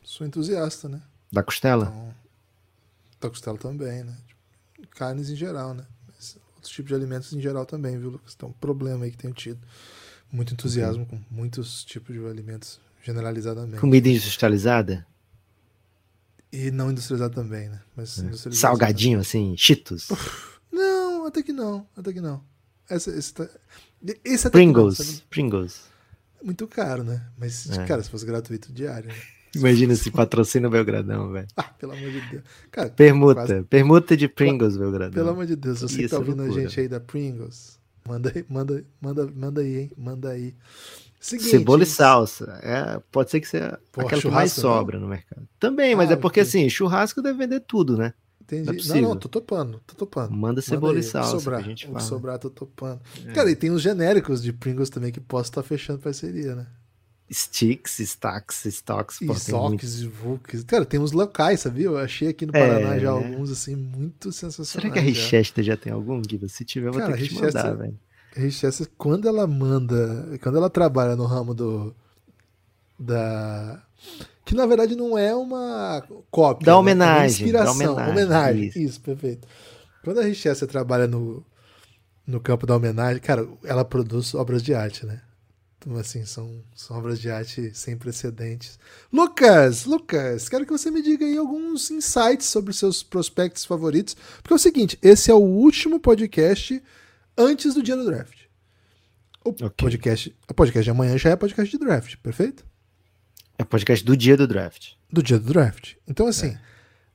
sou entusiasta, né? Da costela? Então, da costela também, né? Carnes em geral, né? Outros tipos de alimentos em geral também, viu, Lucas? Então, um problema aí que tenho tido. Muito entusiasmo uhum. com muitos tipos de alimentos, generalizadamente. Comida industrializada? E não industrializada também, né? Mas é. Salgadinho, assim, cheetos? Não, até que não, até que não. Essa, esse, tá... esse até Pringles, não, Pringles. É muito caro, né? Mas, é. cara, se fosse gratuito diário, né? Imagina se patrocina o Belgradão, velho. Ah, pelo amor de Deus. Cara, permuta. Quase... Permuta de Pringles, Belgradão. Pelo amor de Deus, você Isso que tá é ouvindo loucura. a gente aí da Pringles, manda aí, manda, manda, manda aí, hein? Manda aí. Seguinte, Cebola e salsa. É, pode ser que seja Pô, aquela que mais sobra não? no mercado. Também, mas ah, é porque assim, churrasco deve vender tudo, né? Entendi. Não, é não, não, tô topando, tô topando. Manda cebola Manda e salsa. Sobrar, gente fala. sobrar, tô topando. É. Cara, e tem os genéricos de Pringles também que posso estar tá fechando parceria, né? Sticks, Stacks, Stocks. Stocks, Vooks. Cara, tem uns locais, sabia? Eu achei aqui no Paraná é... já alguns, assim, muito sensacionais. Será que a Richester já. já tem algum, Guido? Se tiver, eu vou Cara, ter que te mandar, velho. Richester, quando ela manda, quando ela trabalha no ramo do da que na verdade não é uma cópia, da homenagem, né? é inspiração, da homenagem, homenagem. Isso. isso. perfeito. Quando a Richester trabalha no no campo da homenagem, cara, ela produz obras de arte, né? Então, assim, são, são obras de arte sem precedentes. Lucas, Lucas, quero que você me diga aí alguns insights sobre seus prospectos favoritos. Porque é o seguinte, esse é o último podcast antes do dia do draft. O okay. podcast, o podcast de amanhã já é podcast de draft, perfeito? É podcast do dia do draft. Do dia do draft. Então, assim, é.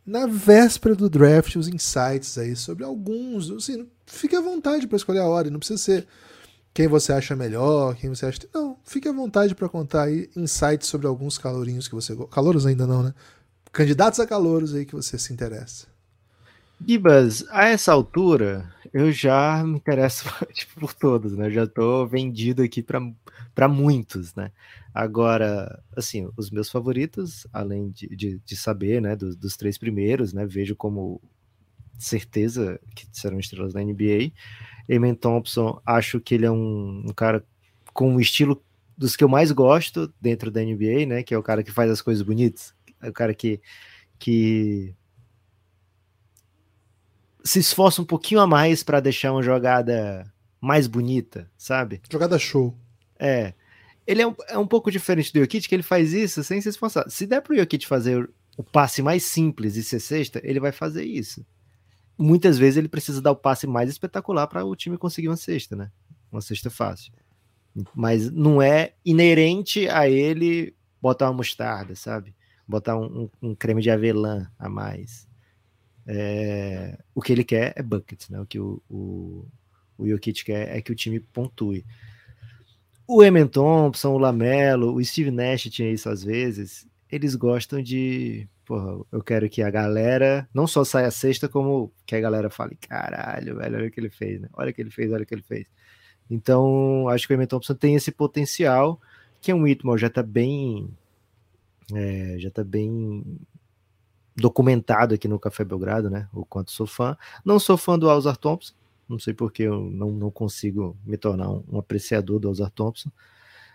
na véspera do draft, os insights aí sobre alguns. Assim, fique à vontade para escolher a hora, não precisa ser quem você acha melhor, quem você acha. Não, fique à vontade para contar aí insights sobre alguns calorinhos que você. Calouros ainda não, né? Candidatos a calouros aí que você se interessa. Gibas, a essa altura, eu já me interesso tipo, por todos, né? Eu já estou vendido aqui para muitos, né? Agora, assim, os meus favoritos, além de, de, de saber, né, dos, dos, três primeiros, né? Vejo como certeza que serão estrelas da NBA. Eamon Thompson, acho que ele é um, um, cara com um estilo dos que eu mais gosto dentro da NBA, né? Que é o cara que faz as coisas bonitas, é o cara que, que se esforça um pouquinho a mais para deixar uma jogada mais bonita, sabe? Jogada show. É. Ele é um, é um pouco diferente do Jokic, que ele faz isso sem se esforçar. Se der pro Jokic fazer o passe mais simples e ser sexta, ele vai fazer isso muitas vezes ele precisa dar o passe mais espetacular para o time conseguir uma cesta, né? Uma cesta fácil. Mas não é inerente a ele botar uma mostarda, sabe? Botar um, um, creme de avelã a mais. É, o que ele quer é buckets, né? O que o, o, o Jokic quer é que o time pontue. O Emen Thompson, o Lamelo, o Steve Nash tinha isso às vezes. eles gostam de. Porra, eu quero que a galera não só saia sexta, como que a galera fale: caralho, velho, olha o que ele fez, né? Olha o que ele fez, olha o que ele fez. Então, acho que o Eamon Thompson tem esse potencial, que é um Whitmore já tá bem. É, já tá bem documentado aqui no Café Belgrado, né? O quanto sou fã. Não sou fã do Alzar Thompson, não sei porque eu não, não consigo me tornar um, um apreciador do Alzar Thompson.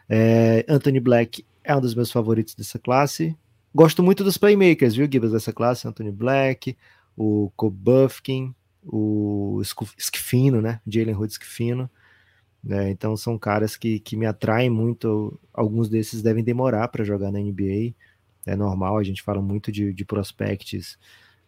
É, Anthony Black é um dos meus favoritos dessa classe. Gosto muito dos playmakers, viu, Gibbs, dessa classe. Anthony Black, o Kobe Buffkin, o Skifino, né? Jalen Hood Skifino. É, então são caras que, que me atraem muito. Alguns desses devem demorar para jogar na NBA. É normal, a gente fala muito de, de prospects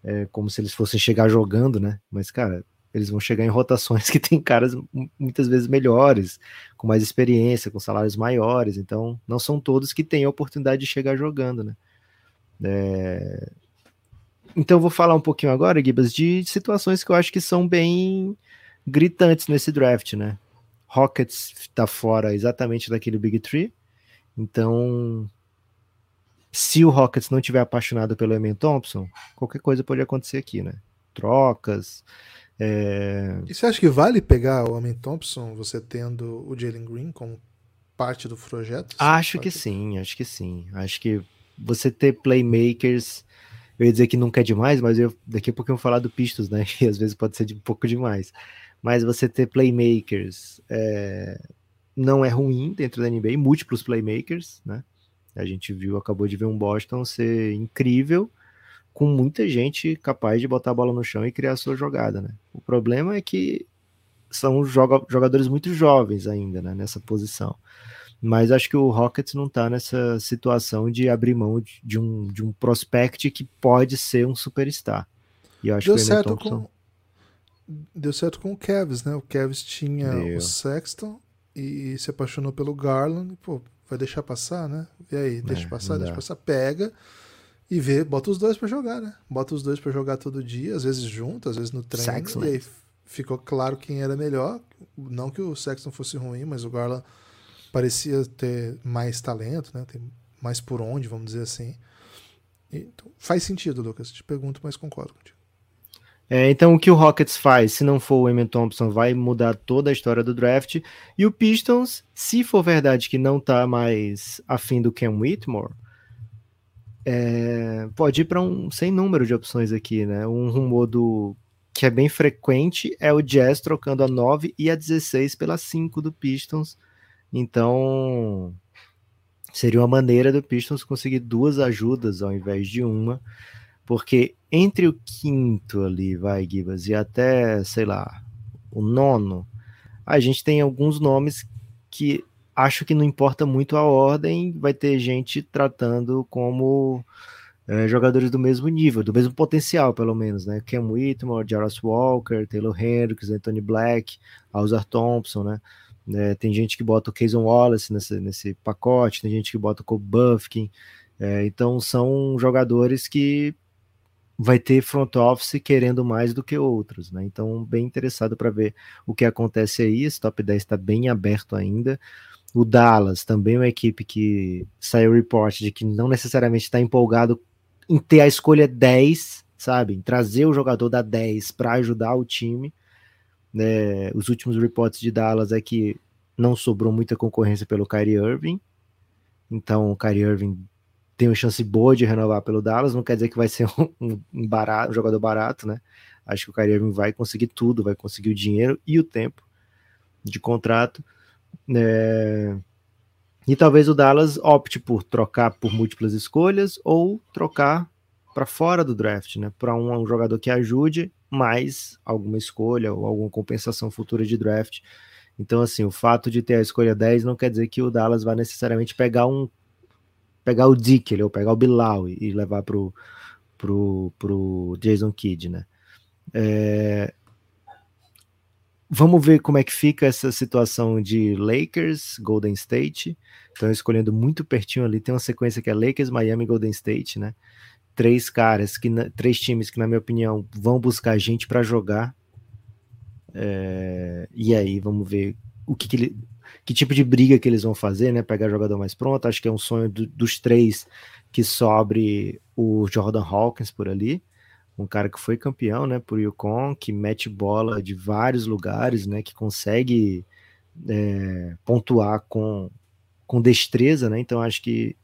é, como se eles fossem chegar jogando, né? Mas, cara, eles vão chegar em rotações que tem caras muitas vezes melhores, com mais experiência, com salários maiores, então não são todos que têm a oportunidade de chegar jogando, né? É... Então vou falar um pouquinho agora, Gibas, de situações que eu acho que são bem gritantes nesse draft, né? Rockets está fora exatamente daquele Big Tree, então se o Rockets não tiver apaixonado pelo Emin Thompson, qualquer coisa pode acontecer aqui, né? Trocas, é... E você acha que vale pegar o Amin Thompson, você tendo o Jalen Green como parte do projeto? Acho que sim, acho que sim. Acho que você ter playmakers, eu ia dizer que nunca é demais, mas eu, daqui a pouco eu vou falar do Pistos, né? Que às vezes pode ser de um pouco demais. Mas você ter playmakers é, não é ruim dentro da NBA, múltiplos playmakers, né? A gente viu, acabou de ver um Boston ser incrível, com muita gente capaz de botar a bola no chão e criar a sua jogada, né? O problema é que são jogadores muito jovens ainda, né, nessa posição. Mas acho que o Rockets não está nessa situação de abrir mão de, de, um, de um prospect que pode ser um superstar. E eu acho Deu que o certo Thompson... com Deu certo com o Cavs, né? O Cavs tinha Deu. o Sexton e se apaixonou pelo Garland. Pô, vai deixar passar, né? E aí, deixa é, passar, deixa passar, pega e vê, bota os dois para jogar, né? Bota os dois para jogar todo dia, às vezes junto, às vezes no treino. Sexton. E aí ficou claro quem era melhor. Não que o Sexton fosse ruim, mas o Garland parecia ter mais talento, né? Tem mais por onde, vamos dizer assim. Então, faz sentido, Lucas. Te pergunto, mas concordo contigo. É, então, o que o Rockets faz, se não for o Eamon Thompson, vai mudar toda a história do draft. E o Pistons, se for verdade que não tá mais afim do Ken Whitmore, é, pode ir para um sem número de opções aqui, né? Um rumor do que é bem frequente é o Jazz trocando a 9 e a 16 pela 5 do Pistons. Então, seria uma maneira do Pistons conseguir duas ajudas ao invés de uma, porque entre o quinto ali, vai, Gibas, e até, sei lá, o nono, a gente tem alguns nomes que acho que não importa muito a ordem, vai ter gente tratando como é, jogadores do mesmo nível, do mesmo potencial, pelo menos, né? Ken Whitmore, Jarvis Walker, Taylor Hendricks, Anthony Black, Alzar Thompson, né? É, tem gente que bota o Kayson Wallace nesse, nesse pacote, tem gente que bota o Kobe Buffkin, é, então são jogadores que vai ter front office querendo mais do que outros, né? Então, bem interessado para ver o que acontece aí. Esse top 10 está bem aberto ainda. O Dallas também é uma equipe que saiu report de que não necessariamente está empolgado em ter a escolha 10, sabe? Em trazer o jogador da 10 para ajudar o time. É, os últimos reportes de Dallas é que não sobrou muita concorrência pelo Kyrie Irving. Então o Kyrie Irving tem uma chance boa de renovar pelo Dallas. Não quer dizer que vai ser um, um, barato, um jogador barato, né? Acho que o Kyrie Irving vai conseguir tudo, vai conseguir o dinheiro e o tempo de contrato. É... E talvez o Dallas opte por trocar por múltiplas escolhas ou trocar para fora do draft, né? Para um, um, jogador que ajude mais alguma escolha ou alguma compensação futura de draft. Então, assim, o fato de ter a escolha 10 não quer dizer que o Dallas vai necessariamente pegar um pegar o Dick ou pegar o Bilal e, e levar pro, pro, pro Jason Kidd, né? É, Vamos ver como é que fica essa situação de Lakers, Golden State. Estão escolhendo muito pertinho ali. Tem uma sequência que é Lakers, Miami Golden State, né? Três caras, que três times que, na minha opinião, vão buscar gente para jogar. É, e aí, vamos ver o que, que ele. que tipo de briga que eles vão fazer, né? Pegar jogador mais pronto. Acho que é um sonho do, dos três que sobre o Jordan Hawkins por ali. Um cara que foi campeão, né? Por Yukon, que mete bola de vários lugares, né? Que consegue é, pontuar com, com destreza, né? Então acho que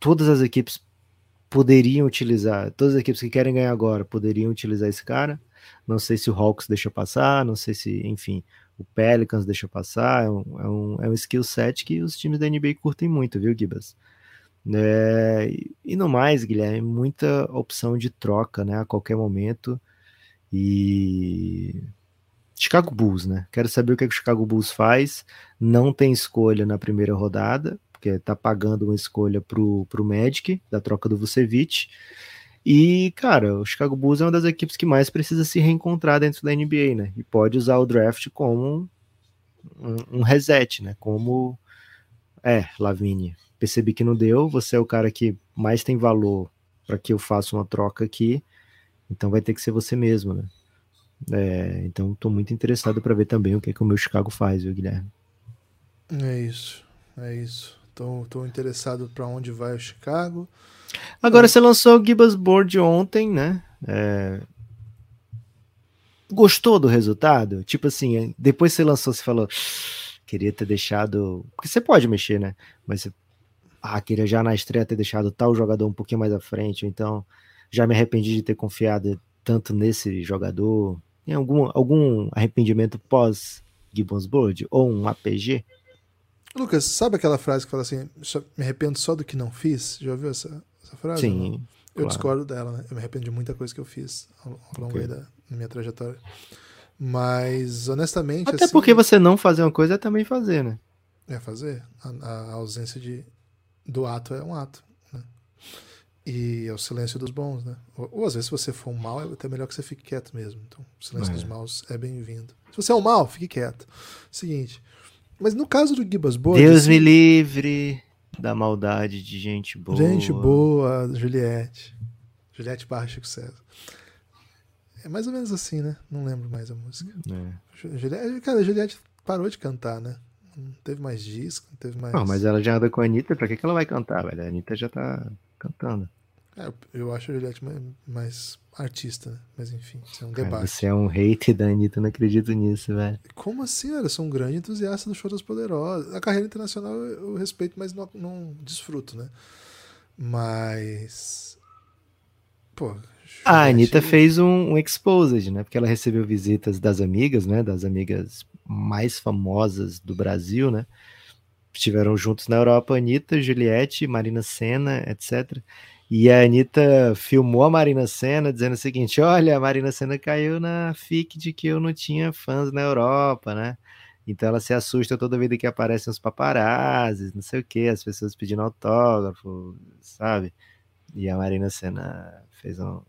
todas as equipes poderiam utilizar, todas as equipes que querem ganhar agora poderiam utilizar esse cara. Não sei se o Hawks deixa passar, não sei se, enfim, o Pelicans deixa passar. É um, é um, é um skill set que os times da NBA curtem muito, viu, Gibas? É, e no mais, Guilherme, muita opção de troca, né, a qualquer momento. E Chicago Bulls, né? Quero saber o que, é que o Chicago Bulls faz. Não tem escolha na primeira rodada, porque tá pagando uma escolha pro, pro Magic, da troca do Vucevic. E, cara, o Chicago Bulls é uma das equipes que mais precisa se reencontrar dentro da NBA, né? E pode usar o draft como um, um reset, né? Como. É, Lavigne, percebi que não deu, você é o cara que mais tem valor para que eu faça uma troca aqui, então vai ter que ser você mesmo, né? É, então estou muito interessado para ver também o que, é que o meu Chicago faz, viu, Guilherme? É isso, é isso. Estou interessado para onde vai o Chicago. Agora você lançou o Gibbons Board ontem, né? É... Gostou do resultado? Tipo assim, depois você lançou, você falou, queria ter deixado. Porque você pode mexer, né? Mas você. Ah, queria já na estreia ter deixado tal jogador um pouquinho mais à frente, então já me arrependi de ter confiado tanto nesse jogador. Tem algum, algum arrependimento pós Gibbons Board? Ou um APG? Lucas, sabe aquela frase que fala assim: me arrependo só do que não fiz? Já ouviu essa, essa frase? Sim. Eu claro. discordo dela, né? Eu me arrependo de muita coisa que eu fiz ao, ao longo okay. da minha trajetória. Mas, honestamente. Até assim, porque você não fazer uma coisa é também fazer, né? É fazer. A, a ausência de, do ato é um ato. Né? E é o silêncio dos bons, né? Ou, ou, às vezes, se você for um mal, é até melhor que você fique quieto mesmo. Então, o silêncio é. dos maus é bem-vindo. Se você é um mal, fique quieto. Seguinte. Mas no caso do Gibas Boa. Deus me livre da maldade de gente boa. Gente boa, Juliette. Juliette barra Chico César. É mais ou menos assim, né? Não lembro mais a música. É. Juliette, cara, a Juliette parou de cantar, né? Não teve mais disco, não teve mais. Não, mas ela já anda com a Anitta, pra que, que ela vai cantar, velho? A Anitta já tá cantando. É, eu acho a Juliette mais, mais artista, né? Mas enfim, isso é um Cara, debate. Você é um hate da Anitta, não acredito nisso, velho. Como assim, velho? Eu sou um grande entusiasta do Show das Poderosas. A carreira internacional eu respeito, mas não, não desfruto, né? Mas. Pô. A Anitta fez um, um exposed, né? Porque ela recebeu visitas das amigas, né? Das amigas mais famosas do Brasil, né? Estiveram juntos na Europa, Anitta, Juliette, Marina Senna, etc. E a Anitta filmou a Marina Senna dizendo o seguinte: olha, a Marina Senna caiu na fic de que eu não tinha fãs na Europa, né? Então ela se assusta toda vez que aparecem os paparazzis, não sei o que, as pessoas pedindo autógrafo, sabe? E a Marina Senna fez um,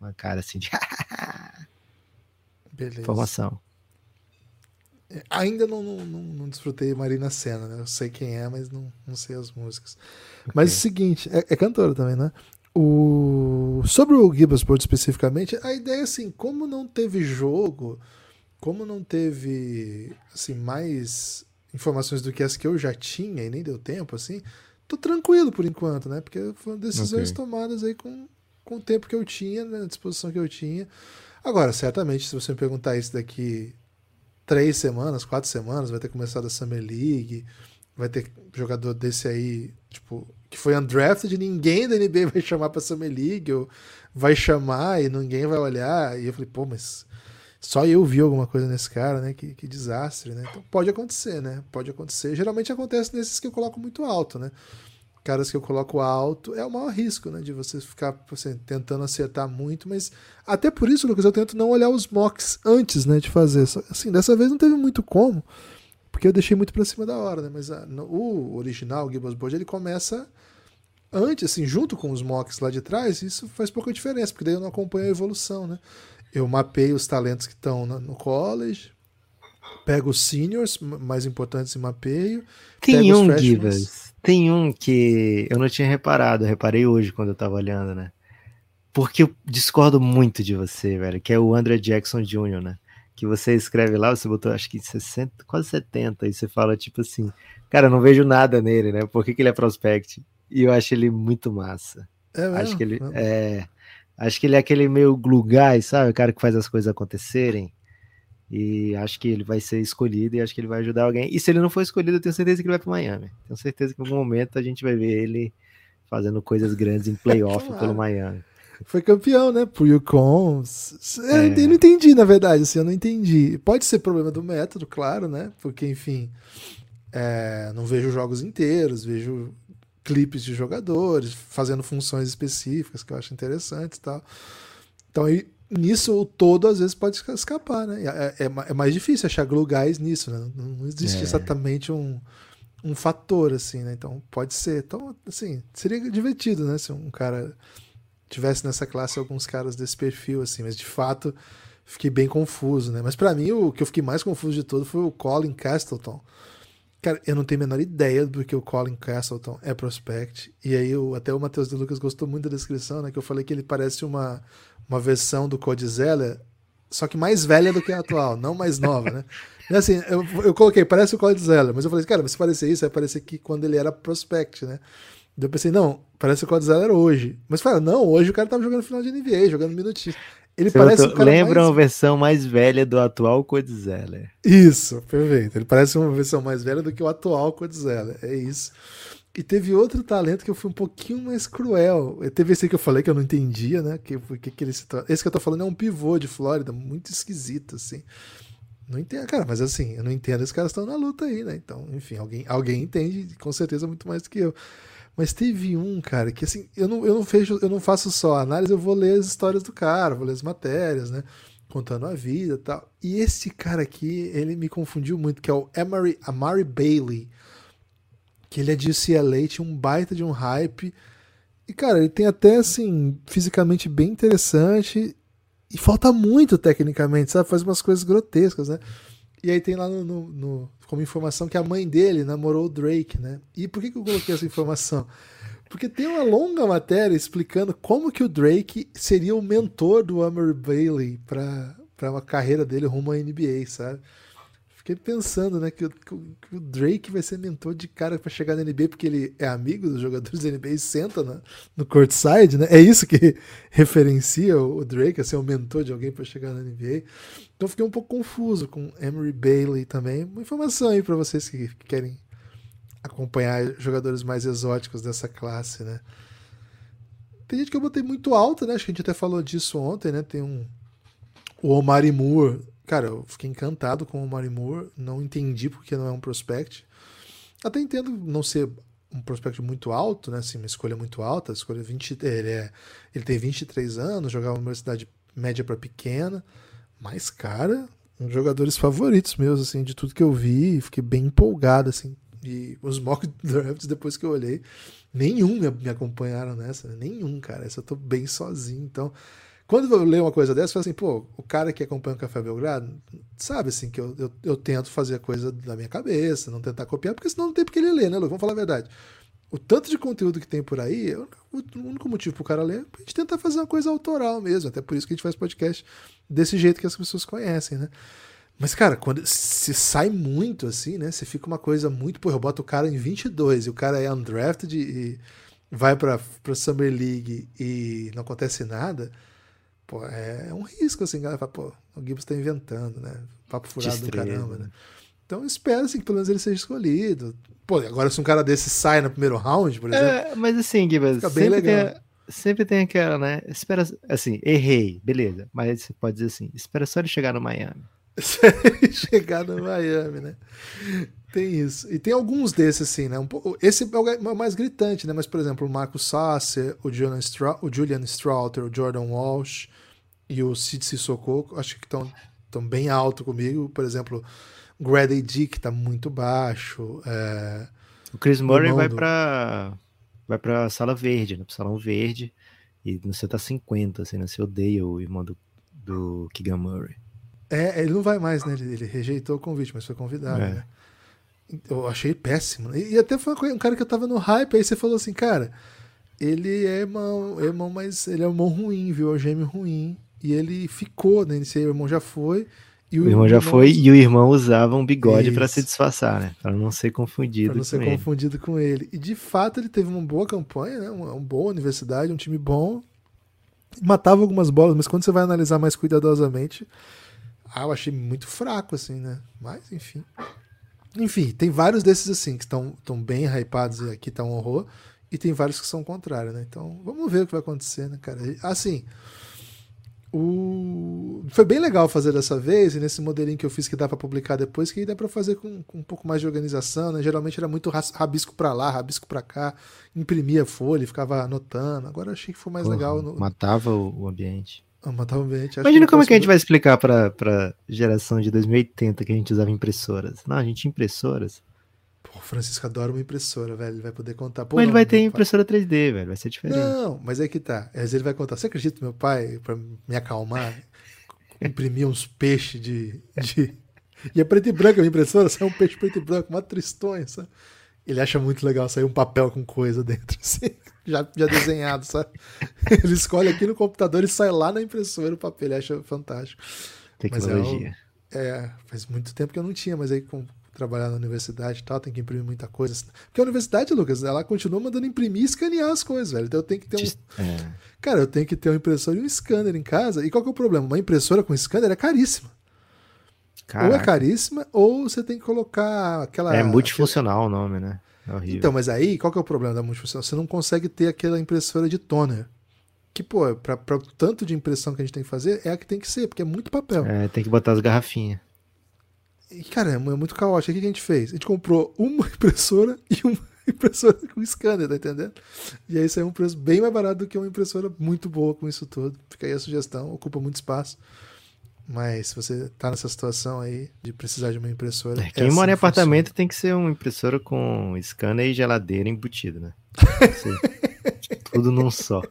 uma cara assim de. Beleza. Informação. Ainda não, não, não, não, desfrutei Marina Senna, né? Eu sei quem é, mas não, não sei as músicas. Okay. Mas é o seguinte, é, é, cantora também, né? O... Sobre o Gibbsport especificamente, a ideia é assim, como não teve jogo, como não teve assim, mais informações do que as que eu já tinha e nem deu tempo, assim, tô tranquilo por enquanto, né? Porque foram decisões okay. tomadas aí com, com o tempo que eu tinha, né? a disposição que eu tinha. Agora, certamente, se você me perguntar isso daqui três semanas, quatro semanas, vai ter começado a Summer League, vai ter jogador desse aí, tipo, que foi undrafted, ninguém da NBA vai chamar pra Summer League, ou vai chamar e ninguém vai olhar. E eu falei, pô, mas só eu vi alguma coisa nesse cara, né? Que, que desastre, né? Então pode acontecer, né? Pode acontecer. Geralmente acontece nesses que eu coloco muito alto, né? Caras que eu coloco alto, é o maior risco, né? De você ficar assim, tentando acertar muito, mas até por isso, Lucas, eu tento não olhar os mocks antes, né? De fazer. Assim, dessa vez não teve muito como, porque eu deixei muito para cima da hora, né? Mas a, ah, no, o original, o Gibbons Board, ele começa antes, assim, junto com os mocks lá de trás, isso faz pouca diferença, porque daí eu não acompanho a evolução, né? Eu mapeio os talentos que estão no college, pego os seniors mais importantes e mapeio. Tem um, Givas. Tem um que eu não tinha reparado, eu reparei hoje quando eu tava olhando, né? Porque eu discordo muito de você, velho, que é o André Jackson Jr., né? que você escreve lá, você botou acho que 60, quase 70, e você fala tipo assim, cara, eu não vejo nada nele, né? Por que, que ele é prospect? E eu acho ele muito massa. É acho que ele é, acho que ele é aquele meio glue guy, sabe? O cara que faz as coisas acontecerem. E acho que ele vai ser escolhido e acho que ele vai ajudar alguém. E se ele não for escolhido, eu tenho certeza que ele vai para Miami. Tenho certeza que em algum momento a gente vai ver ele fazendo coisas grandes em playoff claro. pelo Miami. Foi campeão, né? Pro Yukon. É. Eu não entendi, na verdade, assim, eu não entendi. Pode ser problema do método, claro, né? Porque, enfim, é, não vejo jogos inteiros, vejo clipes de jogadores fazendo funções específicas que eu acho interessantes e tal. Então, nisso o todo às vezes pode escapar, né? É, é, é mais difícil achar glue guys nisso, né? Não existe é. exatamente um, um fator, assim, né? Então pode ser. Então, assim, seria divertido, né? Se um cara tivesse nessa classe alguns caras desse perfil, assim, mas de fato fiquei bem confuso, né? Mas para mim o que eu fiquei mais confuso de todo foi o Colin Castleton. Cara, eu não tenho a menor ideia do que o Colin Castleton é prospect. E aí eu, até o Matheus de Lucas gostou muito da descrição, né? Que eu falei que ele parece uma, uma versão do Codizella, só que mais velha do que a atual, não mais nova, né? E assim, eu, eu coloquei, parece o Codizella, mas eu falei, cara, se parecer isso, vai parecer que quando ele era prospect, né? Daí eu pensei, não, parece que o Zero era hoje. Mas fala, não, hoje o cara tava jogando final de NBA, jogando minutinhos. Ele Você parece um Lembra mais... uma versão mais velha do atual Codzeller. Isso, perfeito. Ele parece uma versão mais velha do que o atual Codzeller. É isso. E teve outro talento que eu fui um pouquinho mais cruel. Teve esse que eu falei que eu não entendia, né? Que, que, que ele se... Esse que eu tô falando é um pivô de Flórida, muito esquisito, assim. Não entendo, cara, mas assim, eu não entendo, esses caras estão na luta aí, né? Então, enfim, alguém, alguém entende, com certeza, muito mais do que eu. Mas teve um, cara, que assim, eu não, eu não vejo, eu não faço só análise, eu vou ler as histórias do cara, vou ler as matérias, né? Contando a vida e tal. E esse cara aqui, ele me confundiu muito, que é o Amari, Amari Bailey. Que ele é de UCLA, tinha um baita de um hype. E, cara, ele tem até, assim, fisicamente bem interessante. E falta muito tecnicamente, sabe? Faz umas coisas grotescas, né? E aí tem lá no, no, no, como informação que a mãe dele namorou o Drake, né? E por que, que eu coloquei essa informação? Porque tem uma longa matéria explicando como que o Drake seria o mentor do Amber Bailey para uma carreira dele rumo à NBA, sabe? Fiquei pensando, né, que, que, o Drake vai ser mentor de cara para chegar na NBA porque ele é amigo dos jogadores da NBA e senta na, no courtside, né? É isso que referencia o Drake a ser o mentor de alguém para chegar na NBA. Então fiquei um pouco confuso com Emery Bailey também. Uma informação aí para vocês que, que querem acompanhar jogadores mais exóticos dessa classe, né? Tem gente que eu botei muito alto, né? Acho que a gente até falou disso ontem, né? Tem um o Omari Moore Cara, eu fiquei encantado com o Mari Moore, não entendi porque não é um prospect. Até entendo não ser um prospect muito alto, né? Assim, uma escolha muito alta, escolha 20, ele, é, ele tem 23 anos, jogava uma universidade média para pequena, mas, cara, um dos jogadores favoritos meus, assim, de tudo que eu vi, fiquei bem empolgado, assim. E os mock drafts, depois que eu olhei, nenhum me acompanharam nessa, né? nenhum, cara. Essa eu tô bem sozinho, então quando eu leio uma coisa dessa, eu falo assim, pô, o cara que acompanha o Café Belgrado sabe assim que eu, eu, eu, tento fazer a coisa da minha cabeça, não tentar copiar, porque senão não tem porque ele ler, né, Lu? Vamos falar a verdade. O tanto de conteúdo que tem por aí, o único motivo pro cara ler é a gente tentar fazer uma coisa autoral mesmo. Até por isso que a gente faz podcast desse jeito que as pessoas conhecem, né? Mas, cara, quando se sai muito assim, né? Se fica uma coisa muito. Pô, eu boto o cara em 22 e o cara é undrafted e vai pra, pra Summer League e não acontece nada Pô, é, é um risco, assim, galera fala, pô, o Gibbs tá inventando, né? Papo furado do caramba, né? Então espero assim, que pelo menos ele seja escolhido. Pô, agora se um cara desse sai no primeiro round, por exemplo. É, mas assim, Gibbs, fica bem legal. Tem, sempre tem aquela, né? Espera, assim, errei, beleza. Mas você pode dizer assim, espera só ele chegar no Miami. chegar no Miami, né? Tem isso. E tem alguns desses, assim, né? Um pouco, esse é o mais gritante, né? Mas, por exemplo, o Marco Sasser, o Julian, Stra o Julian Strouter, o Jordan Walsh e o Sid Sissoko, acho que estão tão bem alto comigo. Por exemplo, o Grady Dick tá muito baixo. É... O Chris Murray o vai para vai pra sala verde, né? Pro salão verde. E você tá 50, assim, né? Você odeia o irmão do, do Keegan Murray. É, ele não vai mais, né? Ele, ele rejeitou o convite, mas foi convidado, é. né? Eu achei péssimo. E, até foi um cara que eu tava no hype, aí você falou assim, cara, ele é irmão, é irmão, mas ele é irmão ruim, viu? É um gêmeo ruim. E ele ficou, né? Esse irmão já foi. E o, o irmão já irmão foi e o irmão usava um bigode para se disfarçar, né? Para não ser confundido. Para não ser confundido com ele. E de fato ele teve uma boa campanha, né? Uma, uma boa universidade, um time bom. Matava algumas bolas, mas quando você vai analisar mais cuidadosamente, ah, eu achei muito fraco, assim, né? Mas, enfim. Enfim, tem vários desses, assim, que estão bem hypados e aqui tá um horror. E tem vários que são o contrário, né? Então, vamos ver o que vai acontecer, né, cara? Assim, o... Foi bem legal fazer dessa vez, e nesse modelinho que eu fiz que dá para publicar depois, que dá para fazer com, com, um pouco mais de organização, né? Geralmente era muito rabisco para lá, rabisco para cá, imprimia folha, ficava anotando. Agora achei que foi mais Porra, legal. No... Matava o ambiente. Ah, matava o ambiente. Imagina como é que a gente vai explicar para geração de 2080 que a gente usava impressoras. Não, a gente tinha impressoras. O Francisco adora uma impressora, velho. Ele vai poder contar. Pô, mas ele vai ter impressora 3D, velho. Vai ser diferente. Não, mas é que tá. Às vezes ele vai contar. Você acredita meu pai, pra me acalmar, imprimia uns peixes de, de. E é preto e branco a impressora, sai um peixe preto e branco, uma tristonha, sabe? Ele acha muito legal sair um papel com coisa dentro, assim, já, já desenhado, sabe? Ele escolhe aqui no computador e sai lá na impressora o papel, ele acha fantástico. Tecnologia. Mas é, é, faz muito tempo que eu não tinha, mas aí com, trabalhar na universidade e tal, tem que imprimir muita coisa. Porque a universidade, Lucas, ela continua mandando imprimir e escanear as coisas, velho. Então eu tenho que ter um. É. Cara, eu tenho que ter uma impressora e um scanner em casa. E qual que é o problema? Uma impressora com scanner é caríssima. Caraca. Ou é caríssima, ou você tem que colocar aquela. É multifuncional aquela... o nome, né? É horrível. Então, mas aí, qual que é o problema da multifuncional? Você não consegue ter aquela impressora de toner. Que, pô, para o tanto de impressão que a gente tem que fazer, é a que tem que ser, porque é muito papel. É, tem que botar as garrafinhas. E, cara, é muito caótico. O que a gente fez? A gente comprou uma impressora e uma impressora com scanner, tá entendendo? E aí saiu um preço bem mais barato do que uma impressora muito boa com isso tudo. Fica aí a sugestão, ocupa muito espaço. Mas se você tá nessa situação aí de precisar de uma impressora. É, quem mora em apartamento tem que ser uma impressora com scanner e geladeira embutido, né? tudo num só.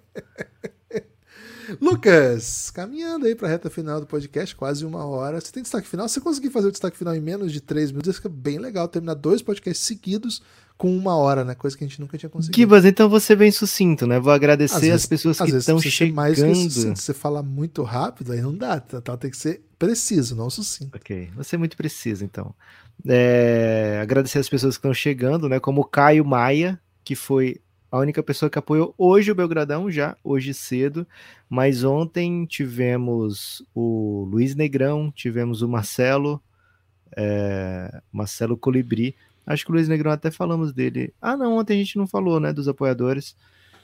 Lucas, caminhando aí para a reta final do podcast, quase uma hora. Você tem destaque final? Se você conseguir fazer o destaque final em menos de três minutos, fica bem legal terminar dois podcasts seguidos com uma hora, né? Coisa que a gente nunca tinha conseguido. Kibas, então você bem sucinto, né? Vou agradecer às as pessoas que estão chegando. Mais que sucinto. Você falar muito rápido, aí não dá. Tá, tá, tem que ser preciso, não sucinto. Ok, você é muito preciso, então. É, agradecer as pessoas que estão chegando, né? Como o Caio Maia, que foi a única pessoa que apoiou hoje o Belgradão, já hoje cedo, mas ontem tivemos o Luiz Negrão, tivemos o Marcelo, é, Marcelo Colibri. Acho que o Luiz Negrão até falamos dele. Ah, não, ontem a gente não falou, né, dos apoiadores,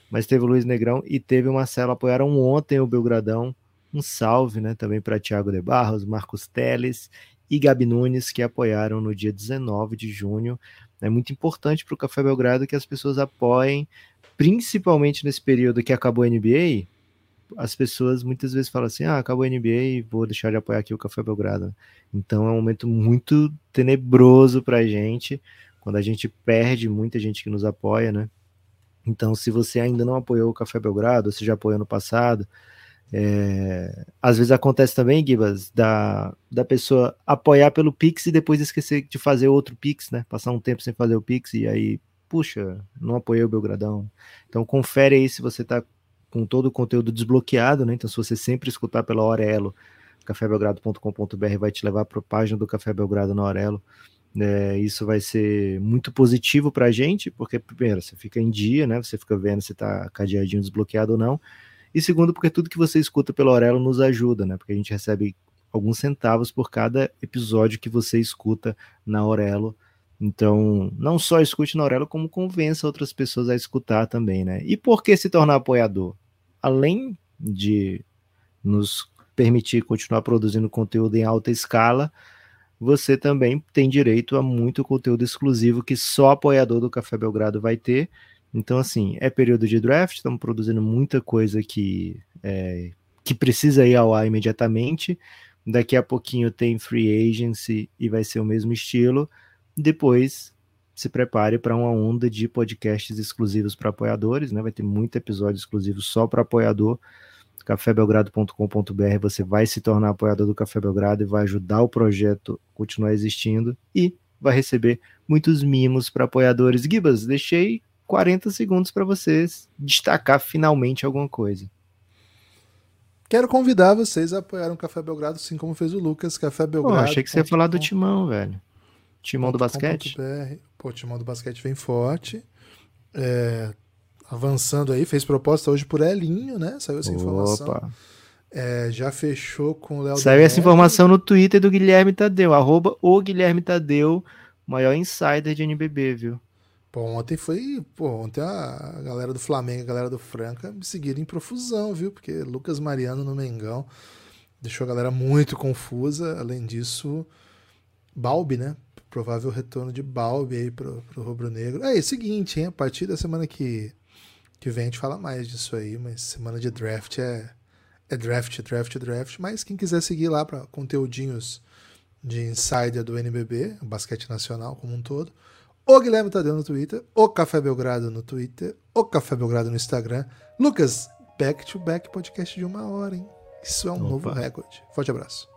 mas teve o Luiz Negrão e teve o Marcelo. Apoiaram ontem o Belgradão. Um salve, né, também para Thiago de Barros, Marcos Teles e Gabi Nunes, que apoiaram no dia 19 de junho. É muito importante para o Café Belgrado que as pessoas apoiem, principalmente nesse período que acabou a NBA. As pessoas muitas vezes falam assim: ah, acabou a NBA, vou deixar de apoiar aqui o Café Belgrado. Então é um momento muito tenebroso para a gente, quando a gente perde muita gente que nos apoia, né? Então, se você ainda não apoiou o Café Belgrado, ou se já apoiou no passado, é, às vezes acontece também, Gibas, da, da pessoa apoiar pelo Pix e depois esquecer de fazer outro Pix, né? Passar um tempo sem fazer o Pix e aí, puxa, não apoiei o Belgradão. Então confere aí se você tá com todo o conteúdo desbloqueado, né? Então se você sempre escutar pela Aurelo, cafébelgrado.com.br vai te levar para a página do Café Belgrado na Aurelo. É, isso vai ser muito positivo para a gente, porque primeiro você fica em dia, né? Você fica vendo se está cadeadinho desbloqueado ou não. E segundo, porque tudo que você escuta pela Aurelo nos ajuda, né? Porque a gente recebe alguns centavos por cada episódio que você escuta na Aurelo. Então, não só escute na Aurelo, como convença outras pessoas a escutar também, né? E por que se tornar apoiador? Além de nos permitir continuar produzindo conteúdo em alta escala, você também tem direito a muito conteúdo exclusivo que só apoiador do Café Belgrado vai ter. Então, assim, é período de draft, estamos produzindo muita coisa que, é, que precisa ir ao ar imediatamente. Daqui a pouquinho tem free agency e vai ser o mesmo estilo. Depois se prepare para uma onda de podcasts exclusivos para apoiadores, né? Vai ter muito episódio exclusivo só para apoiador. cafébelgrado.com.br você vai se tornar apoiador do Café Belgrado e vai ajudar o projeto a continuar existindo e vai receber muitos mimos para apoiadores. Gibas, deixei 40 segundos para vocês destacar finalmente alguma coisa. Quero convidar vocês a apoiar o Café Belgrado, assim como fez o Lucas, Café Pô, Belgrado. achei que você ia falar do Timão, velho. Timão do basquete? Pô, Timão do basquete vem forte. É, avançando aí, fez proposta hoje por Elinho, né? Saiu essa informação. Opa. É, já fechou com o Léo Saiu essa informação no Twitter do Guilherme Tadeu, arroba o Guilherme Tadeu, maior insider de NBB, viu? Pô, ontem foi. Pô, ontem a galera do Flamengo, a galera do Franca me seguiram em profusão, viu? Porque Lucas Mariano no Mengão deixou a galera muito confusa. Além disso, Balbi, né? Provável retorno de Balbi aí pro, pro Rubro Negro. É, é o seguinte, hein? A partir da semana que, que vem a gente fala mais disso aí, mas semana de draft é, é draft, draft, draft. Mas quem quiser seguir lá para conteúdinhos de insider do NBB, basquete nacional como um todo o Guilherme Tadeu no Twitter, o Café Belgrado no Twitter, o Café Belgrado no Instagram. Lucas, back to back podcast de uma hora, hein? Isso é um Opa. novo recorde. Forte abraço.